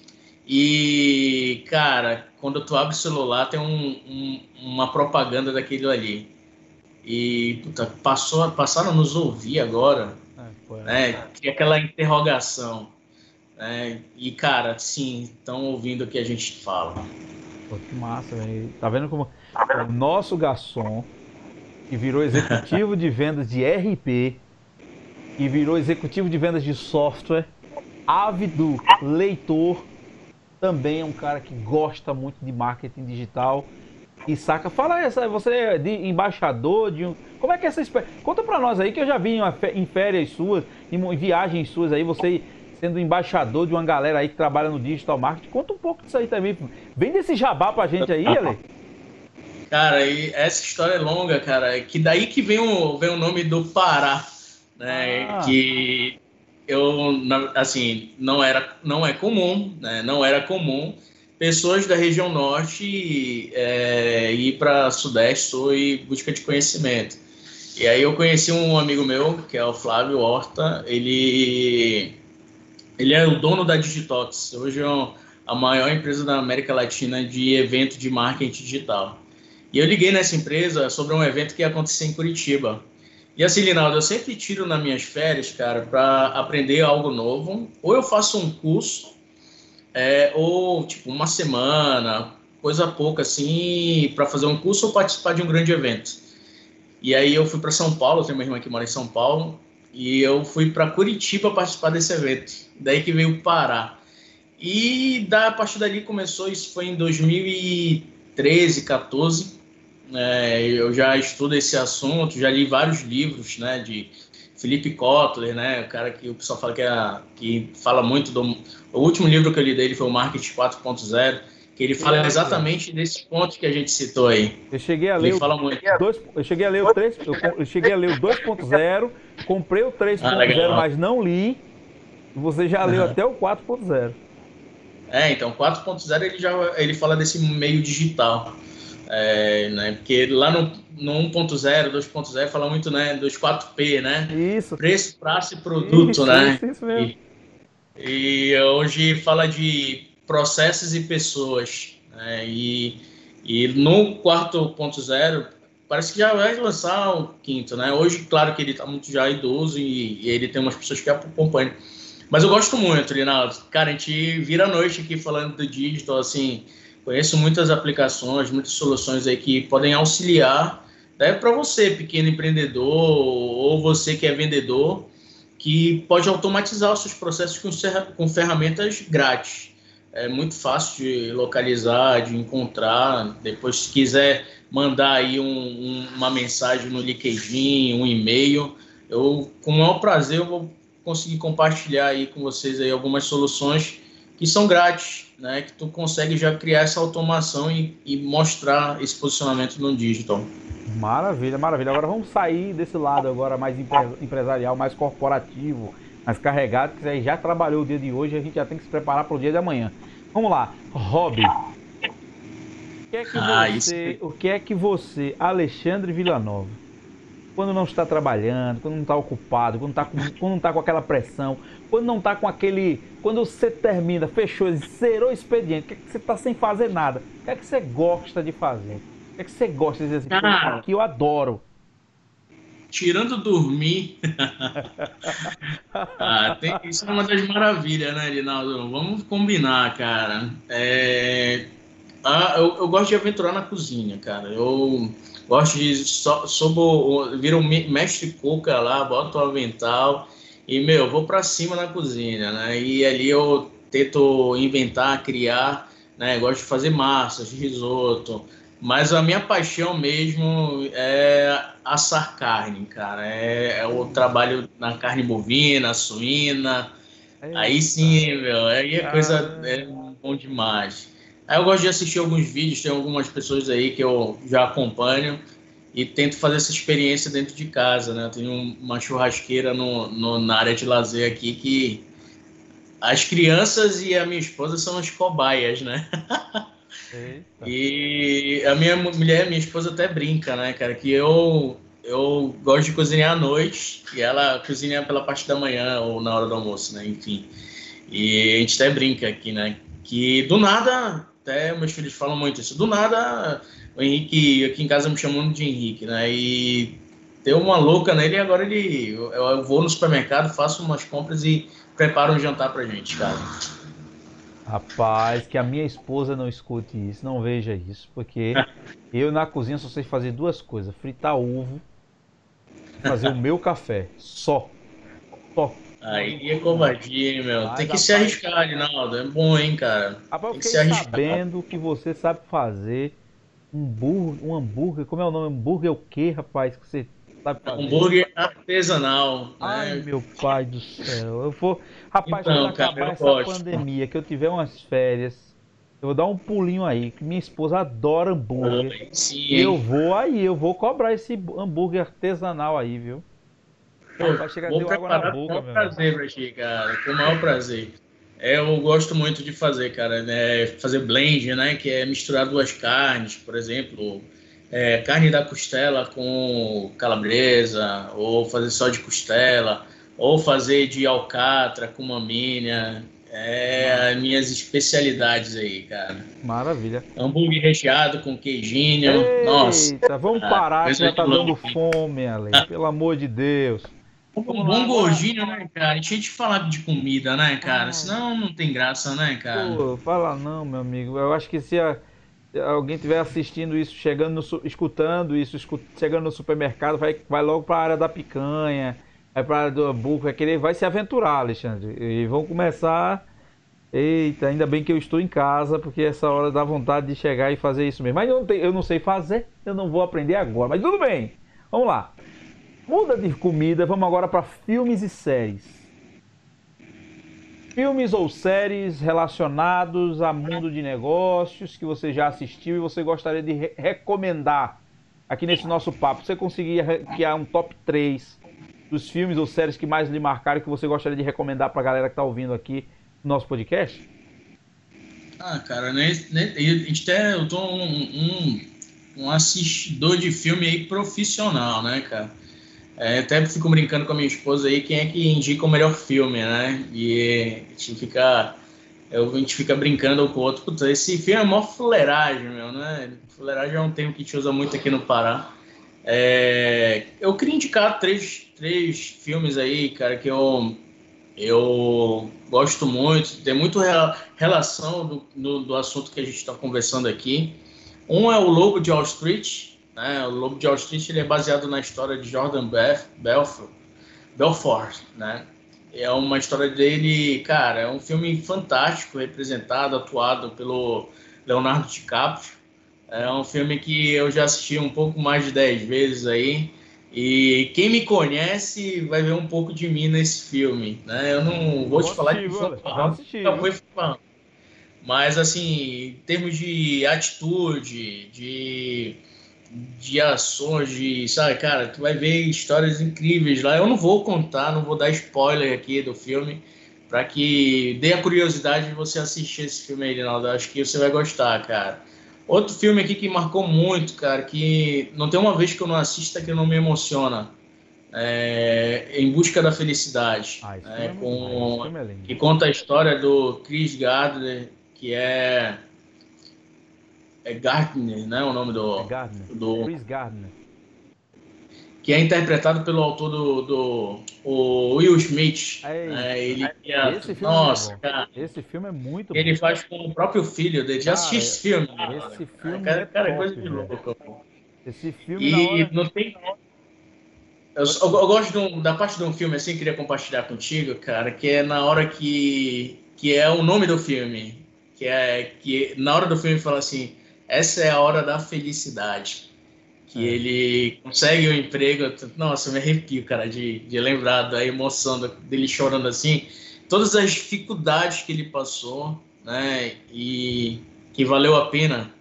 E, cara, quando tu abre o celular, tem um, um, uma propaganda daquilo ali. E puta, passou, passaram a nos ouvir agora, é, né? Que aquela interrogação. Né? E, cara, sim, estão ouvindo o que a gente fala. Pô, que massa, velho. Tá vendo como o nosso garçom, que virou executivo de vendas de RP, e virou executivo de vendas de software, ávido leitor, também é um cara que gosta muito de marketing digital e saca. Fala essa, você é de embaixador de um. Como é que é essa experiência? Conta pra nós aí que eu já vi em, férias suas, em viagens suas aí, você sendo embaixador de uma galera aí que trabalha no digital marketing. Conta um pouco disso aí também. Vem desse jabá pra gente aí, Ale. Cara, e essa história é longa, cara. É que daí que vem o, vem o nome do Pará, né? Ah. Que eu, assim, não era, não é comum, né? Não era comum pessoas da região norte é, ir para sudeste sul e busca de conhecimento. E aí eu conheci um amigo meu, que é o Flávio Horta, ele, ele é o dono da Digitox, hoje é a maior empresa da América Latina de evento de marketing digital. E eu liguei nessa empresa sobre um evento que ia acontecer em Curitiba. E assim, Linaldo, eu sempre tiro nas minhas férias, cara, para aprender algo novo. Ou eu faço um curso, é, ou tipo uma semana, coisa pouca assim, para fazer um curso ou participar de um grande evento. E aí eu fui para São Paulo, tenho uma irmã que mora em São Paulo, e eu fui para Curitiba participar desse evento. Daí que veio parar. E da, a partir dali começou, isso foi em 2013, 14 é, eu já estudo esse assunto, já li vários livros, né, de Felipe Kotler, né, o cara que o pessoal fala que, é, que fala muito do... O último livro que eu li dele foi o Marketing 4.0, que ele fala exatamente desse ponto que a gente citou aí. Eu cheguei a ler ele o fala muito. Dois, eu cheguei a ler o 3, eu, cheguei a ler o 2.0, comprei o 3.0, ah, mas não li. Você já leu uhum. até o 4.0. É, então 4.0 ele já ele fala desse meio digital. É, né, porque lá no, no 1.0, 2.0 fala muito né, dos 4P, né? Isso. Preço, prazo e produto, isso, né? Isso, isso mesmo. E, e, hoje fala de processos e pessoas. Né? E, e no 4.0 parece que já vai lançar o quinto, né? Hoje, claro que ele está muito já idoso e, e, ele tem umas pessoas que acompanham. Mas eu gosto muito, Rinaldo. Cara, a gente vira a noite aqui falando do digital, assim, Conheço muitas aplicações, muitas soluções aí que podem auxiliar né, para você, pequeno empreendedor, ou você que é vendedor, que pode automatizar os seus processos com, com ferramentas grátis. É muito fácil de localizar, de encontrar. Depois, se quiser mandar aí um, um, uma mensagem no LinkedIn, um e-mail, eu, com o maior prazer, eu vou conseguir compartilhar aí com vocês aí algumas soluções que são grátis, né, que tu consegue já criar essa automação e, e mostrar esse posicionamento no digital. Maravilha, maravilha. Agora vamos sair desse lado agora mais empresarial, mais corporativo, mais carregado, que aí já trabalhou o dia de hoje, a gente já tem que se preparar para o dia de amanhã. Vamos lá, Rob. O que é que ah, você, isso... o que é que você, Alexandre Villanova, quando não está trabalhando, quando não está ocupado, quando, está com, quando não está com aquela pressão, quando não está com aquele. Quando você termina, fechou, zerou o expediente, que, é que você está sem fazer nada? O que é que você gosta de fazer? O que é que você gosta de dizer assim? Ah, que eu adoro. Tirando dormir. ah, tem, isso é uma das maravilhas, né, Rinaldo? Vamos combinar, cara. É, ah, eu, eu gosto de aventurar na cozinha, cara. Eu Gosto de. So, sobo, vira um mestre cuca lá, boto o avental e, meu, vou para cima na cozinha, né? E ali eu tento inventar, criar né? Gosto de fazer massas, risoto. Mas a minha paixão mesmo é assar carne, cara. É, é o trabalho na carne bovina, suína. É, aí sim, meu, aí é coisa é bom demais. Aí eu gosto de assistir alguns vídeos, tem algumas pessoas aí que eu já acompanho e tento fazer essa experiência dentro de casa, né? Eu tenho uma churrasqueira no, no, na área de lazer aqui que as crianças e a minha esposa são as cobaias, né? e a minha mulher, minha esposa até brinca, né, cara, que eu eu gosto de cozinhar à noite e ela cozinha pela parte da manhã ou na hora do almoço, né? Enfim. E a gente até brinca aqui, né? Que do nada, até meus filhos falam muito isso, do nada o Henrique, aqui em casa me chamando de Henrique, né? E deu uma louca nele e agora ele. Eu, eu vou no supermercado, faço umas compras e preparo um jantar pra gente, cara. Rapaz, que a minha esposa não escute isso, não veja isso, porque eu na cozinha só sei fazer duas coisas: fritar ovo, fazer o meu café, só. Só. Aí é covardia, hein, meu. Mas, Tem que rapaz, se arriscar, Arinaldo. É bom, hein, cara. Rapaz, Tem que se arriscar. sabendo que você sabe fazer um hambúrguer, um hambúrguer, como é o nome? Hambúrguer o quê, rapaz? Que você sabe fazer? Hambúrguer artesanal. Né? Ai, né? meu pai do céu. Eu vou. Rapaz, então, quando acabar cara, essa gosto. pandemia, que eu tiver umas férias, eu vou dar um pulinho aí, que minha esposa adora hambúrguer. sim, eu vou aí, eu vou cobrar esse hambúrguer artesanal aí, viu? Pô, Vai chegar vou água na boca, com o maior prazer pra ti, cara. Com o maior prazer. É, eu gosto muito de fazer, cara, né? Fazer blend, né? Que é misturar duas carnes, por exemplo, é, carne da costela com calabresa, ou fazer só de costela, ou fazer de alcatra com mamínea. É as minhas especialidades aí, cara. Maravilha. Hambúrguer recheado com queijinho. Eita, Nossa. Vamos parar, que já tá dando fome, Ale. Pelo amor de Deus. Um bom gordinho, né, cara? A gente de falar de comida, né, cara? Ah. Senão não tem graça, né, cara? Pô, fala não, meu amigo. Eu acho que se, a, se alguém estiver assistindo isso, chegando no, escutando isso, escut, chegando no supermercado, vai, vai logo para a área da picanha, vai para a área do hambúrguer, vai vai se aventurar, Alexandre. E vão começar. Eita, ainda bem que eu estou em casa, porque essa hora dá vontade de chegar e fazer isso mesmo. Mas eu não, tenho, eu não sei fazer, eu não vou aprender agora. Mas tudo bem, vamos lá. Muda de comida, vamos agora para filmes e séries. Filmes ou séries relacionados a mundo de negócios que você já assistiu e você gostaria de re recomendar aqui nesse nosso papo. Você conseguia criar um top 3 dos filmes ou séries que mais lhe marcaram que você gostaria de recomendar para a galera que está ouvindo aqui no nosso podcast? Ah, cara, né, né, até, eu tô um, um, um assistidor de filme aí profissional, né, cara? É, até fico brincando com a minha esposa aí quem é que indica o melhor filme, né? E a gente fica, eu, a gente fica brincando com o outro. Puta, esse filme é mó fuleiragem, meu, né? Fuleiragem é um termo que a gente usa muito aqui no Pará. É, eu queria indicar três, três filmes aí, cara, que eu, eu gosto muito, tem muito relação do, do, do assunto que a gente está conversando aqui. Um é o Lobo de Wall Street, né? O Lobo de Wall Street ele é baseado na história de Jordan Belfort, Belfort né? É uma história dele, cara, é um filme fantástico, representado, atuado pelo Leonardo DiCaprio. É um filme que eu já assisti um pouco mais de 10 vezes aí. E quem me conhece vai ver um pouco de mim nesse filme, né? Eu não vou te falar de fã, mas assim, em termos de atitude, de de ações, de, sabe, cara, tu vai ver histórias incríveis lá. Eu não vou contar, não vou dar spoiler aqui do filme, para que dê a curiosidade de você assistir esse filme aí, Rinaldo. Acho que você vai gostar, cara. Outro filme aqui que marcou muito, cara, que não tem uma vez que eu não assista que não me emociona. É, em busca da felicidade, ah, é, é com, é que conta a história do Chris Gardner, que é é Gardner, né? O nome do. É Gardner. Do, Chris Gardner. Que é interpretado pelo autor do. do o Will Smith. É, ele, é, esse filme é nossa, é cara. Esse filme é muito Ele bom. faz com o próprio filho dele. Já assisti esse filme. Esse filme. Cara, é cara, top, coisa de louco. Esse filme. E hora... não tem. Eu, eu, eu gosto um, da parte de um filme assim, queria compartilhar contigo, cara, que é na hora que. que é o nome do filme que é que na hora do filme fala assim, essa é a hora da felicidade. Que é. ele consegue o um emprego. Nossa, eu me arrepio, cara, de, de lembrar da emoção dele chorando assim. Todas as dificuldades que ele passou, né? E que valeu a pena,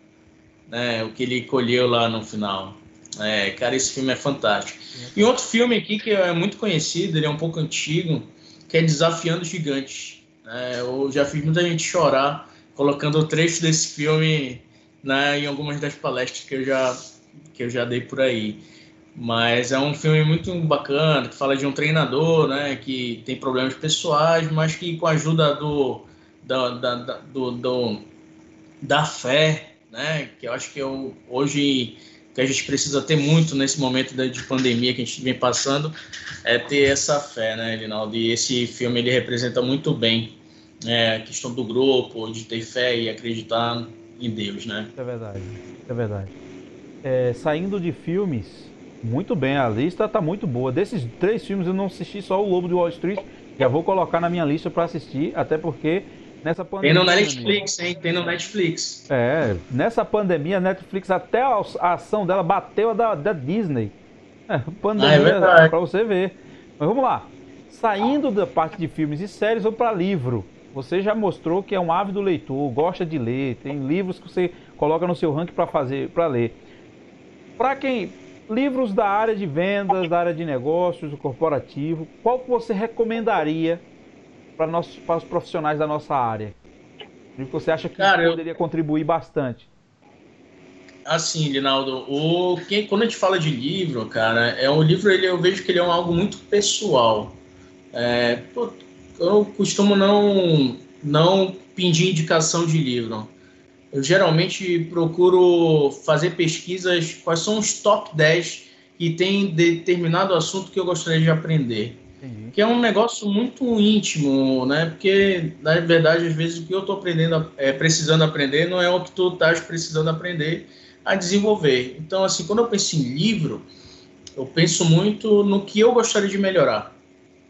né? O que ele colheu lá no final. É, cara, esse filme é fantástico. E outro filme aqui que é muito conhecido, ele é um pouco antigo, que é Desafiando Gigantes. É, eu já fiz muita gente chorar colocando o trecho desse filme né, em algumas das palestras que eu já que eu já dei por aí. Mas é um filme muito bacana, que fala de um treinador, né, que tem problemas pessoais, mas que com a ajuda do da, da, da do, do, da fé, né, que eu acho que eu, hoje que a gente precisa ter muito nesse momento de pandemia que a gente vem passando, é ter essa fé, né, Linaldo? E esse filme ele representa muito bem é, a questão do grupo, de ter fé e acreditar em Deus, né? É verdade, é verdade. É, saindo de filmes, muito bem, a lista tá muito boa. Desses três filmes eu não assisti só o Lobo de Wall Street, já vou colocar na minha lista para assistir, até porque nessa pandemia. Tem no Netflix, hein? Tem no Netflix. É, nessa pandemia, a Netflix, até a, ação dela bateu a da, da Disney. É, pandemia, ah, é pra você ver. Mas vamos lá. Saindo da parte de filmes e séries, vou para livro. Você já mostrou que é um ávido leitor, gosta de ler, tem livros que você coloca no seu ranking para fazer, para ler. Para quem livros da área de vendas, da área de negócios, do corporativo, qual que você recomendaria para, nós, para os profissionais da nossa área? O que você acha que Cara, poderia eu... contribuir bastante? Assim, Linaldo, o quando a gente fala de livro, cara, é um livro ele eu vejo que ele é um, algo muito pessoal. É, eu costumo não não pedir indicação de livro. Eu geralmente procuro fazer pesquisas quais são os top 10 que tem determinado assunto que eu gostaria de aprender. Entendi. Que é um negócio muito íntimo, né? Porque, na verdade, às vezes o que eu estou aprendendo, é, precisando aprender, não é o que tu estás precisando aprender a desenvolver. Então, assim, quando eu penso em livro, eu penso muito no que eu gostaria de melhorar.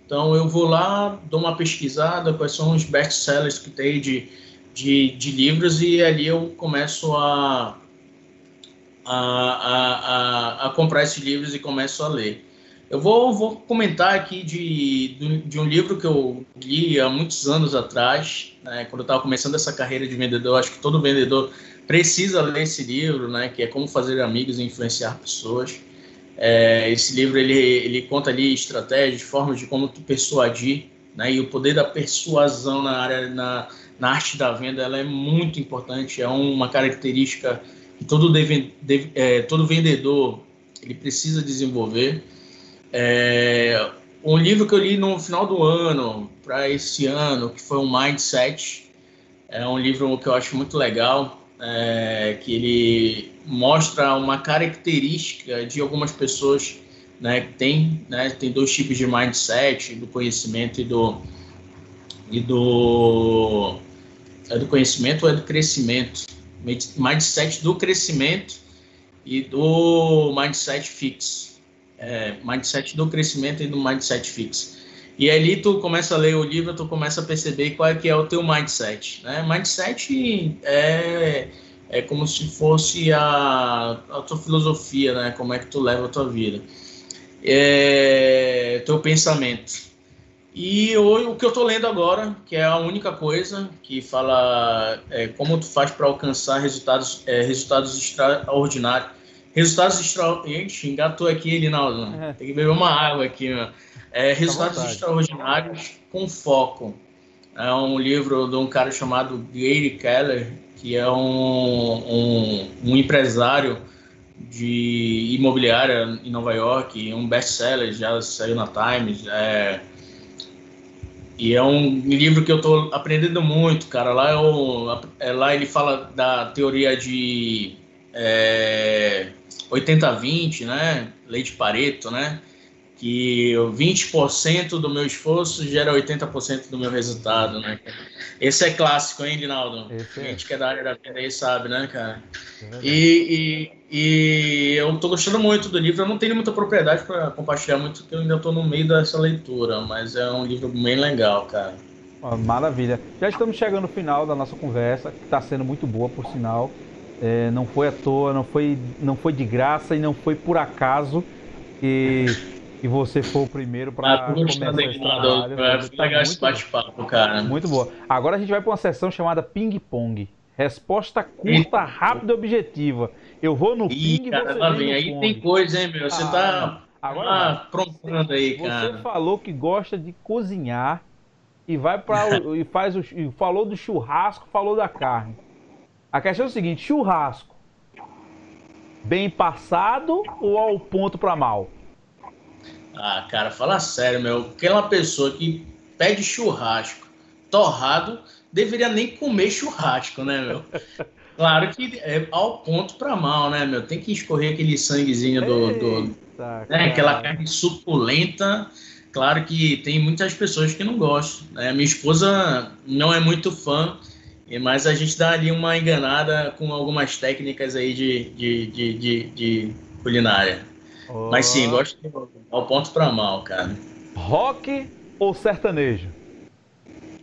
Então, eu vou lá, dou uma pesquisada, quais são os best-sellers que tem de, de, de livros, e ali eu começo a, a, a, a, comprar esses livros e começo a ler. Eu vou, vou comentar aqui de, de, um livro que eu li há muitos anos atrás, né, quando eu estava começando essa carreira de vendedor. Acho que todo vendedor precisa ler esse livro, né, que é Como Fazer Amigos e Influenciar Pessoas. É, esse livro ele, ele conta ali estratégias, formas de como tu persuadir, né, e o poder da persuasão na área na, na arte da venda ela é muito importante. É uma característica que todo, deve, deve, é, todo vendedor ele precisa desenvolver. É, um livro que eu li no final do ano, para esse ano, que foi o Mindset, é um livro que eu acho muito legal, é, que ele mostra uma característica de algumas pessoas né, que tem, né, tem dois tipos de mindset, do conhecimento e do e do é do conhecimento ou é do crescimento, mindset do crescimento e do mindset fixo é, mindset do crescimento e do mindset fixo. E ali tu começa a ler o livro, tu começa a perceber qual é que é o teu mindset. Né? Mindset é, é como se fosse a, a tua filosofia, né? Como é que tu leva a tua vida. É, teu pensamento. E o, o que eu estou lendo agora, que é a única coisa que fala é, como tu faz para alcançar resultados, é, resultados extraordinários Resultados extraordinários. Engatou aqui, Linaldo. Uhum. Tem que beber uma água aqui. É, resultados extraordinários com foco. É um livro de um cara chamado Gary Keller, que é um, um, um empresário de imobiliária em Nova York, um best-seller, já saiu na Times. É, e é um livro que eu estou aprendendo muito, cara. Lá, eu, é, lá ele fala da teoria de é, 80-20, né? Lei de Pareto, né? Que 20% do meu esforço gera 80% do meu resultado, né? Esse é clássico, hein, Linaldo? Esse é. A gente que é da área da venda aí sabe, né, cara? É e, e, e, eu tô gostando muito do livro. Eu não tenho muita propriedade para compartilhar muito, porque eu ainda tô no meio dessa leitura, mas é um livro bem legal, cara. Maravilha. Já estamos chegando no final da nossa conversa, que está sendo muito boa, por sinal. É, não foi à toa, não foi, não foi de graça e não foi por acaso que, que você foi o primeiro para ah, começar esse trabalho. É, tá legal esse bate-papo, cara. Muito boa. Agora a gente vai para uma sessão chamada ping-pong. Resposta curta, rápida e objetiva. Eu vou no Ih, ping cara, você tá vem. Aí tem coisa, hein, meu? Você ah, tá agora, ah, aprontando aí, cara. Você falou que gosta de cozinhar e vai para e faz o e falou do churrasco, falou da carne. A questão é o seguinte, churrasco bem passado ou ao ponto para mal? Ah, cara, fala sério, meu. Aquela pessoa que pede churrasco torrado deveria nem comer churrasco, né, meu? Claro que é ao ponto para mal, né, meu? Tem que escorrer aquele sanguezinho do. do Eita, né, aquela carne suculenta. Claro que tem muitas pessoas que não gostam. Né? Minha esposa não é muito fã, mas a gente dá ali uma enganada com algumas técnicas aí de, de, de, de, de culinária. Oh. Mas sim, gosto ao ponto para mal, cara. Rock ou sertanejo?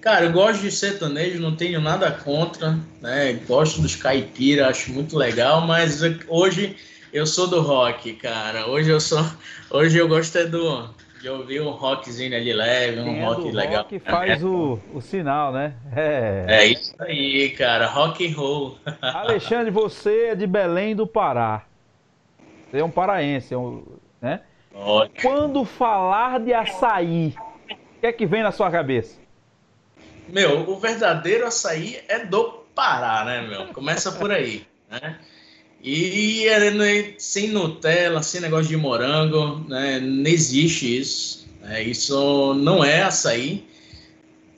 Cara, eu gosto de sertanejo, não tenho nada contra, né? Gosto dos caipira, acho muito legal, mas hoje eu sou do rock, cara. Hoje eu sou, hoje eu gosto é do de ouvir um rockzinho ali leve, um rock é do legal. Rock faz o, o sinal, né? É. É isso aí, cara. Rock and roll. Alexandre, você é de Belém do Pará. Você é um paraense, é um, né? Ótimo. Quando falar de açaí, o que é que vem na sua cabeça? Meu, o verdadeiro açaí é do Pará, né, meu? Começa por aí, né? E é, sem Nutella, sem negócio de morango, né? Não existe isso. Né? Isso não é açaí.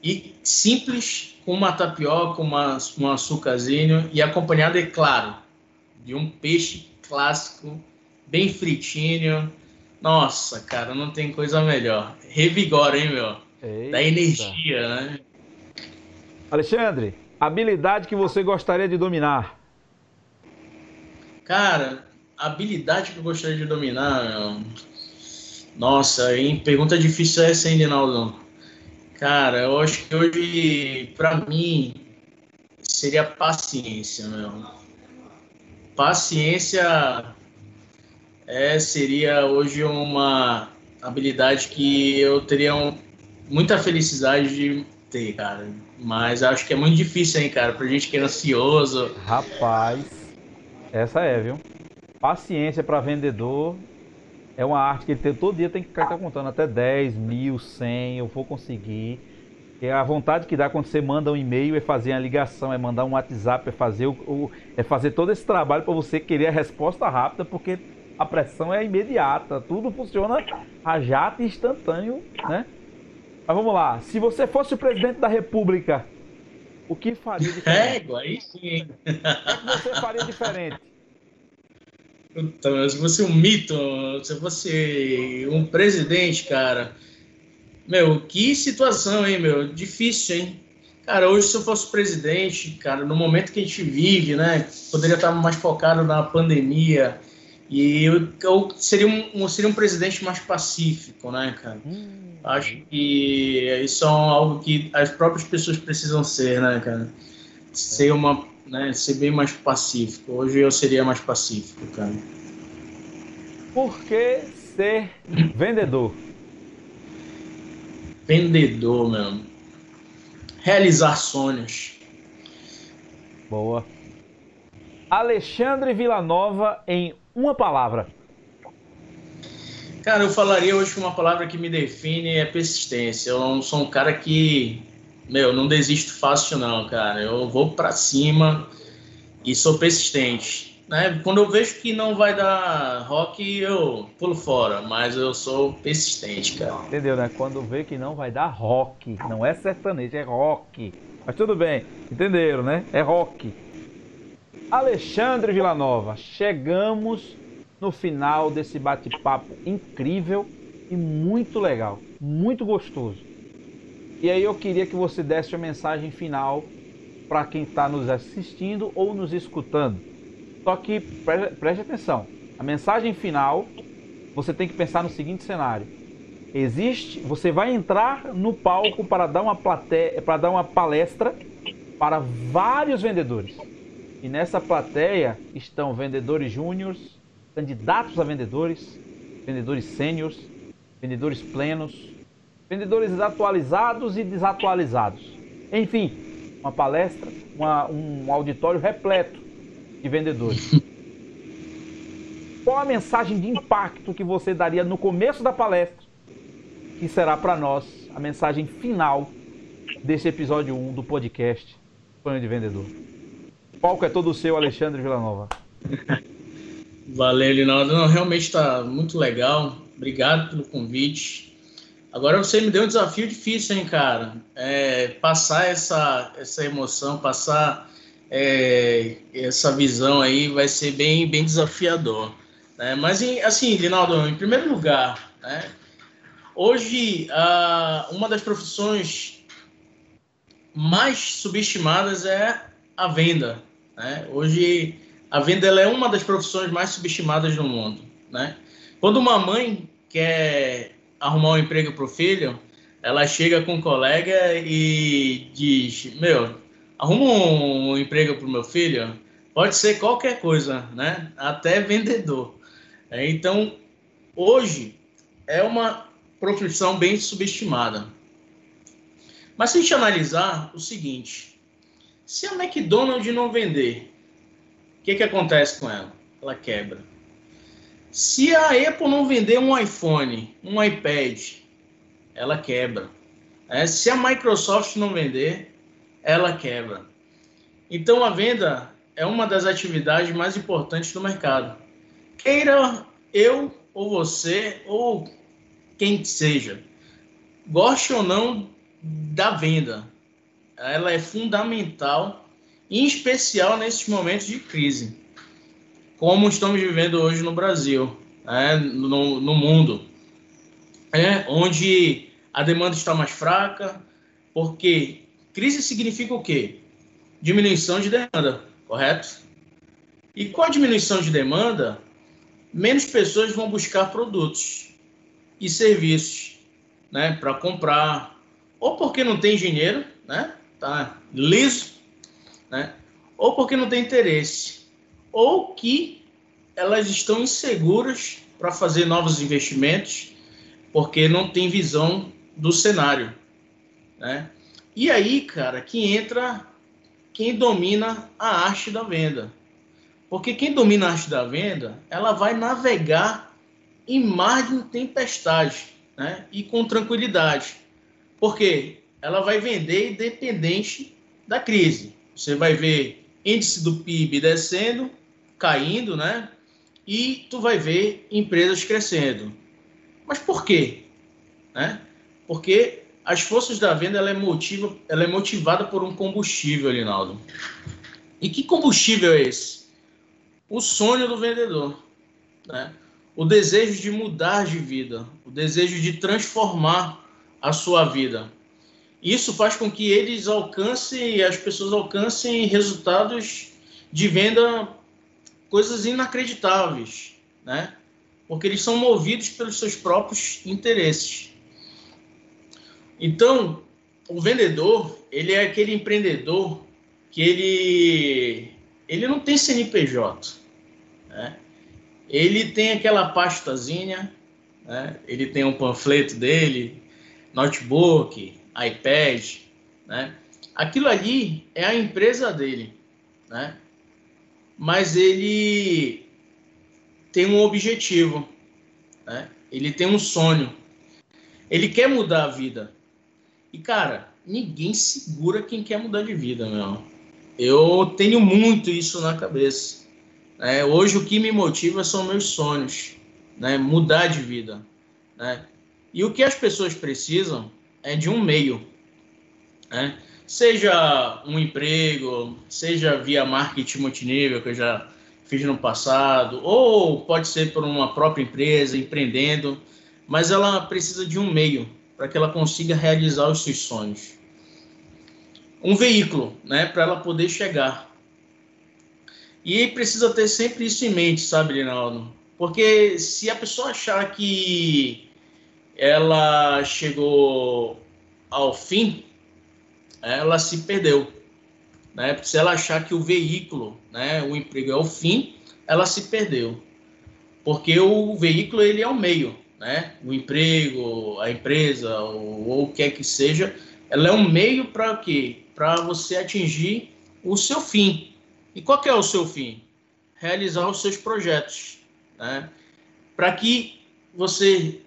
E simples, com uma tapioca, uma, um açúcarzinho e acompanhado, é claro, de um peixe clássico, bem fritinho. Nossa, cara, não tem coisa melhor. Revigora, hein, meu? Eita. Dá energia, né? Alexandre, habilidade que você gostaria de dominar? Cara, habilidade que eu gostaria de dominar, meu... Nossa, hein? Pergunta difícil essa, hein, Dinaldo? Cara, eu acho que hoje, para mim, seria paciência, meu. Paciência é, seria hoje uma habilidade que eu teria um, muita felicidade de ter, cara. Mas acho que é muito difícil, hein, cara, pra gente que é ansioso. Rapaz, essa é, viu? Paciência para vendedor é uma arte que ele tem, todo dia tem que ficar contando até 10 mil, 100, eu vou conseguir. É a vontade que dá quando você manda um e-mail, é fazer a ligação, é mandar um WhatsApp, é fazer, o, o é fazer todo esse trabalho para você querer a resposta rápida, porque a pressão é imediata, tudo funciona a jato instantâneo, né? Mas vamos lá. Se você fosse o presidente da República, o que faria diferente? É, aí sim. O que você faria diferente? Então, se fosse um mito, se fosse um presidente, cara. Meu, que situação, hein, meu? Difícil, hein? Cara, hoje se eu fosse presidente, cara, no momento que a gente vive, né? Poderia estar mais focado na pandemia. E eu, eu seria, um, seria um presidente mais pacífico, né, cara? Hum. Acho que isso é algo que as próprias pessoas precisam ser, né, cara? Ser uma, né, ser bem mais pacífico. Hoje eu seria mais pacífico, cara. Por que ser vendedor? Vendedor, meu. Realizar sonhos. Boa. Alexandre Villanova em uma palavra. Cara, eu falaria hoje que uma palavra que me define é persistência. Eu não sou um cara que, meu, não desisto fácil não, cara. Eu vou para cima e sou persistente. Né? Quando eu vejo que não vai dar rock, eu pulo fora, mas eu sou persistente, cara. Entendeu, né? Quando vê que não vai dar rock, não é sertanejo, é rock. Mas tudo bem, entenderam, né? É rock. Alexandre Villanova, chegamos no final desse bate-papo incrível e muito legal, muito gostoso. E aí eu queria que você desse uma mensagem final para quem está nos assistindo ou nos escutando. Só que preste, preste atenção, a mensagem final você tem que pensar no seguinte cenário: Existe, você vai entrar no palco para dar uma plateia, para dar uma palestra para vários vendedores. E nessa plateia estão vendedores júniores, candidatos a vendedores, vendedores sêniores, vendedores plenos, vendedores atualizados e desatualizados. Enfim, uma palestra, uma, um auditório repleto de vendedores. Qual a mensagem de impacto que você daria no começo da palestra, que será para nós a mensagem final desse episódio 1 do podcast Sonho de Vendedor? Palco é todo seu, Alexandre Villanova. Valeu, Linaldo. Não, realmente está muito legal. Obrigado pelo convite. Agora você me deu um desafio difícil, hein, cara? É, passar essa, essa emoção, passar é, essa visão aí vai ser bem, bem desafiador. Né? Mas, assim, Linaldo, em primeiro lugar, né? hoje, uma das profissões mais subestimadas é a venda. Né? Hoje, a venda é uma das profissões mais subestimadas no mundo. Né? Quando uma mãe quer arrumar um emprego para o filho, ela chega com um colega e diz: Meu, arruma um emprego para o meu filho. Pode ser qualquer coisa, né? Até vendedor. É, então, hoje é uma profissão bem subestimada. Mas se a gente analisar o seguinte, se a McDonald's não vender, o que, que acontece com ela? Ela quebra. Se a Apple não vender um iPhone, um iPad, ela quebra. É, se a Microsoft não vender, ela quebra. Então a venda é uma das atividades mais importantes do mercado queira eu ou você ou quem seja, goste ou não da venda, ela é fundamental, em especial nesses momentos de crise, como estamos vivendo hoje no Brasil, né, no, no mundo, é, onde a demanda está mais fraca, porque crise significa o quê? Diminuição de demanda, correto? E com a diminuição de demanda, menos pessoas vão buscar produtos e serviços, né, para comprar, ou porque não tem dinheiro, né, tá liso, né, ou porque não tem interesse, ou que elas estão inseguras para fazer novos investimentos, porque não tem visão do cenário, né? E aí, cara, que entra quem domina a arte da venda, porque quem domina a arte da venda, ela vai navegar em mar de tempestade, né? E com tranquilidade. Porque ela vai vender independente da crise. Você vai ver índice do PIB descendo, caindo, né? E tu vai ver empresas crescendo. Mas por quê? Né? Porque as forças da venda ela é, motiva, ela é motivada por um combustível, Linaldo. E que combustível é esse? o sonho do vendedor, né? o desejo de mudar de vida, o desejo de transformar a sua vida. Isso faz com que eles alcancem, as pessoas alcancem resultados de venda, coisas inacreditáveis, né? Porque eles são movidos pelos seus próprios interesses. Então, o vendedor, ele é aquele empreendedor que ele ele não tem CNPJ. Né? Ele tem aquela pastazinha, né? ele tem um panfleto dele, notebook, iPad, né? Aquilo ali é a empresa dele, né? Mas ele tem um objetivo, né? Ele tem um sonho. Ele quer mudar a vida. E cara, ninguém segura quem quer mudar de vida, meu. Eu tenho muito isso na cabeça. É, hoje o que me motiva são meus sonhos, né? mudar de vida. Né? E o que as pessoas precisam é de um meio. Né? Seja um emprego, seja via marketing multinível, que eu já fiz no passado, ou pode ser por uma própria empresa, empreendendo, mas ela precisa de um meio para que ela consiga realizar os seus sonhos um veículo, né, para ela poder chegar. E precisa ter sempre isso em mente, sabe, Linaldo? Porque se a pessoa achar que ela chegou ao fim, ela se perdeu. Né? Se ela achar que o veículo, né, o emprego é o fim, ela se perdeu. Porque o veículo ele é o meio, né? O emprego, a empresa, ou, o que é que seja, ela é um meio para quê? Para você atingir o seu fim. E qual é o seu fim? Realizar os seus projetos, né? Para que você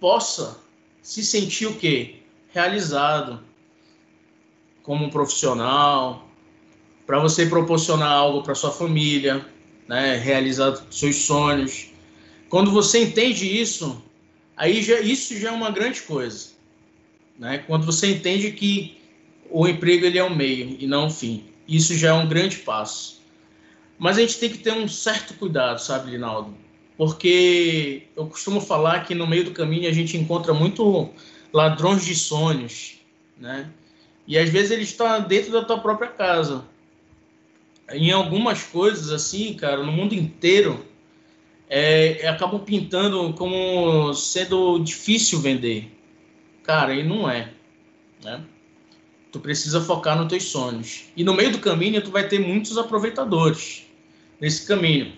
possa se sentir o quê? Realizado como um profissional, para você proporcionar algo para sua família, né? Realizar seus sonhos. Quando você entende isso, aí já isso já é uma grande coisa, né? Quando você entende que o emprego ele é um meio e não um fim, isso já é um grande passo. Mas a gente tem que ter um certo cuidado, sabe, Linaldo? Porque eu costumo falar que no meio do caminho a gente encontra muito ladrões de sonhos, né? E às vezes ele está dentro da tua própria casa. Em algumas coisas, assim, cara, no mundo inteiro, é, acabam pintando como sendo difícil vender. Cara, e não é. Né? Tu precisa focar nos teus sonhos. E no meio do caminho, tu vai ter muitos aproveitadores nesse caminho.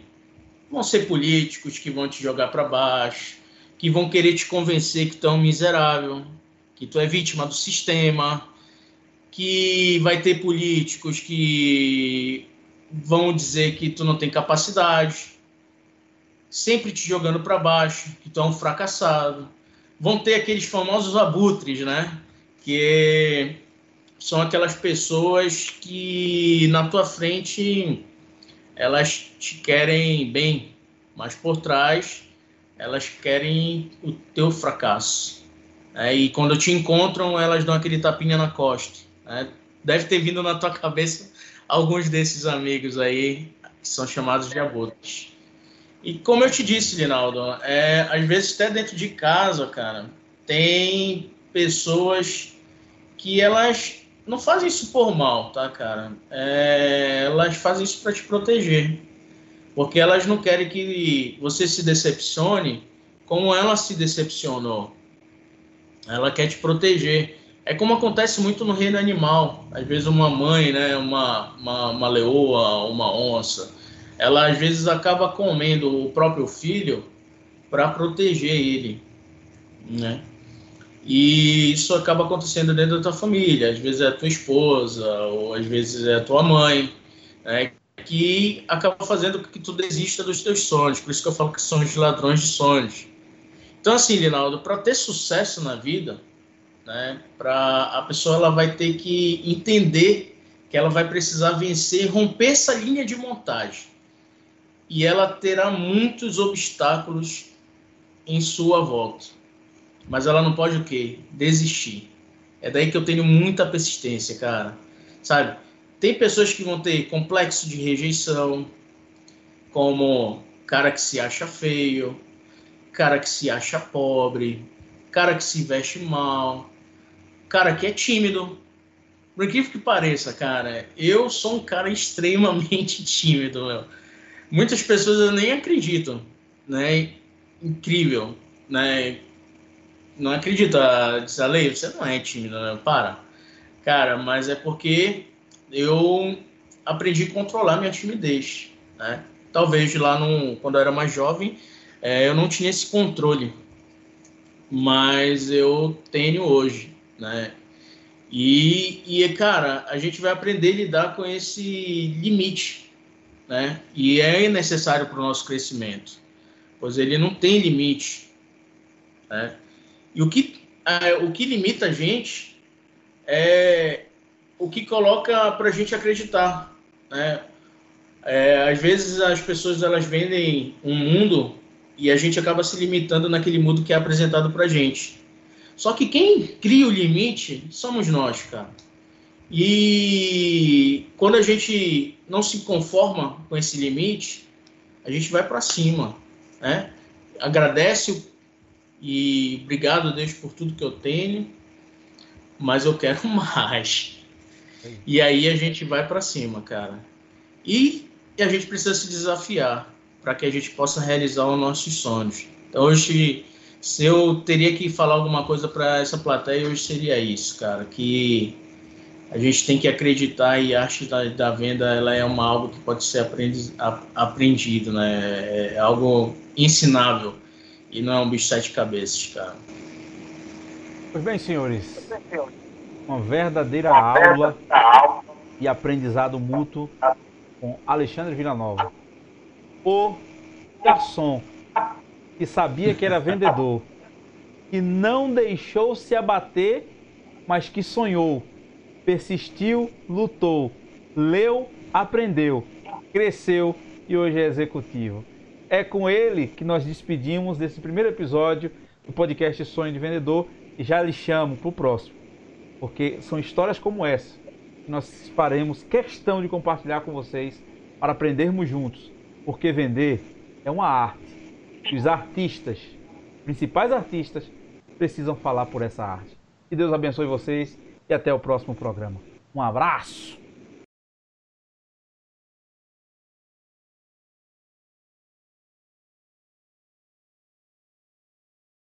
Vão ser políticos que vão te jogar para baixo, que vão querer te convencer que tu é um miserável, que tu é vítima do sistema, que vai ter políticos que vão dizer que tu não tem capacidade, sempre te jogando para baixo, que tu é um fracassado. Vão ter aqueles famosos abutres, né? Que são aquelas pessoas que na tua frente elas te querem bem, mas por trás elas querem o teu fracasso. É, e quando te encontram, elas dão aquele tapinha na costa. É, deve ter vindo na tua cabeça alguns desses amigos aí que são chamados de abutres. E como eu te disse, Linaldo, é, às vezes até dentro de casa, cara, tem pessoas que elas não fazem isso por mal, tá, cara? É, elas fazem isso para te proteger. Porque elas não querem que você se decepcione como ela se decepcionou. Ela quer te proteger. É como acontece muito no reino animal. Às vezes uma mãe, né, uma, uma, uma leoa, uma onça, ela às vezes acaba comendo o próprio filho para proteger ele, né? E isso acaba acontecendo dentro da tua família. Às vezes é a tua esposa, ou às vezes é a tua mãe, né? que acaba fazendo com que tu desista dos teus sonhos. Por isso que eu falo que são os ladrões de sonhos. Então, assim, Linaldo, para ter sucesso na vida, né, para a pessoa ela vai ter que entender que ela vai precisar vencer, romper essa linha de montagem. E ela terá muitos obstáculos em sua volta mas ela não pode o quê? Desistir. É daí que eu tenho muita persistência, cara. Sabe? Tem pessoas que vão ter complexo de rejeição, como cara que se acha feio, cara que se acha pobre, cara que se veste mal, cara que é tímido. Por incrível que pareça, cara, eu sou um cara extremamente tímido, meu. Muitas pessoas nem acreditam, né? Incrível, né? Não acredita, diz a lei, você não é tímido, né? para. Cara, mas é porque eu aprendi a controlar minha timidez, né? Talvez lá no, quando eu era mais jovem, é, eu não tinha esse controle, mas eu tenho hoje, né? E, e, cara, a gente vai aprender a lidar com esse limite, né? E é necessário para o nosso crescimento, pois ele não tem limite, né? E o que, é, o que limita a gente é o que coloca para a gente acreditar. Né? É, às vezes as pessoas elas vendem um mundo e a gente acaba se limitando naquele mundo que é apresentado para a gente. Só que quem cria o limite somos nós, cara. E quando a gente não se conforma com esse limite, a gente vai para cima, né? Agradece e obrigado, Deus, por tudo que eu tenho, mas eu quero mais. E aí a gente vai para cima, cara. E, a gente precisa se desafiar para que a gente possa realizar os nossos sonhos. Então, hoje, se eu teria que falar alguma coisa para essa plateia hoje seria isso, cara, que a gente tem que acreditar e a arte da, da venda ela é uma algo que pode ser aprendiz, a, aprendido, né? É, é algo ensinável e não é um bicho de sete cabeças, cara. Pois bem, senhores, uma verdadeira aula e aprendizado mútuo com Alexandre Villanova. O garçom que sabia que era vendedor, que não deixou se abater, mas que sonhou, persistiu, lutou, leu, aprendeu, cresceu e hoje é executivo. É com ele que nós despedimos desse primeiro episódio do podcast Sonho de Vendedor e já lhe chamo para o próximo, porque são histórias como essa que nós faremos questão de compartilhar com vocês para aprendermos juntos, porque vender é uma arte os artistas, principais artistas, precisam falar por essa arte. Que Deus abençoe vocês e até o próximo programa. Um abraço!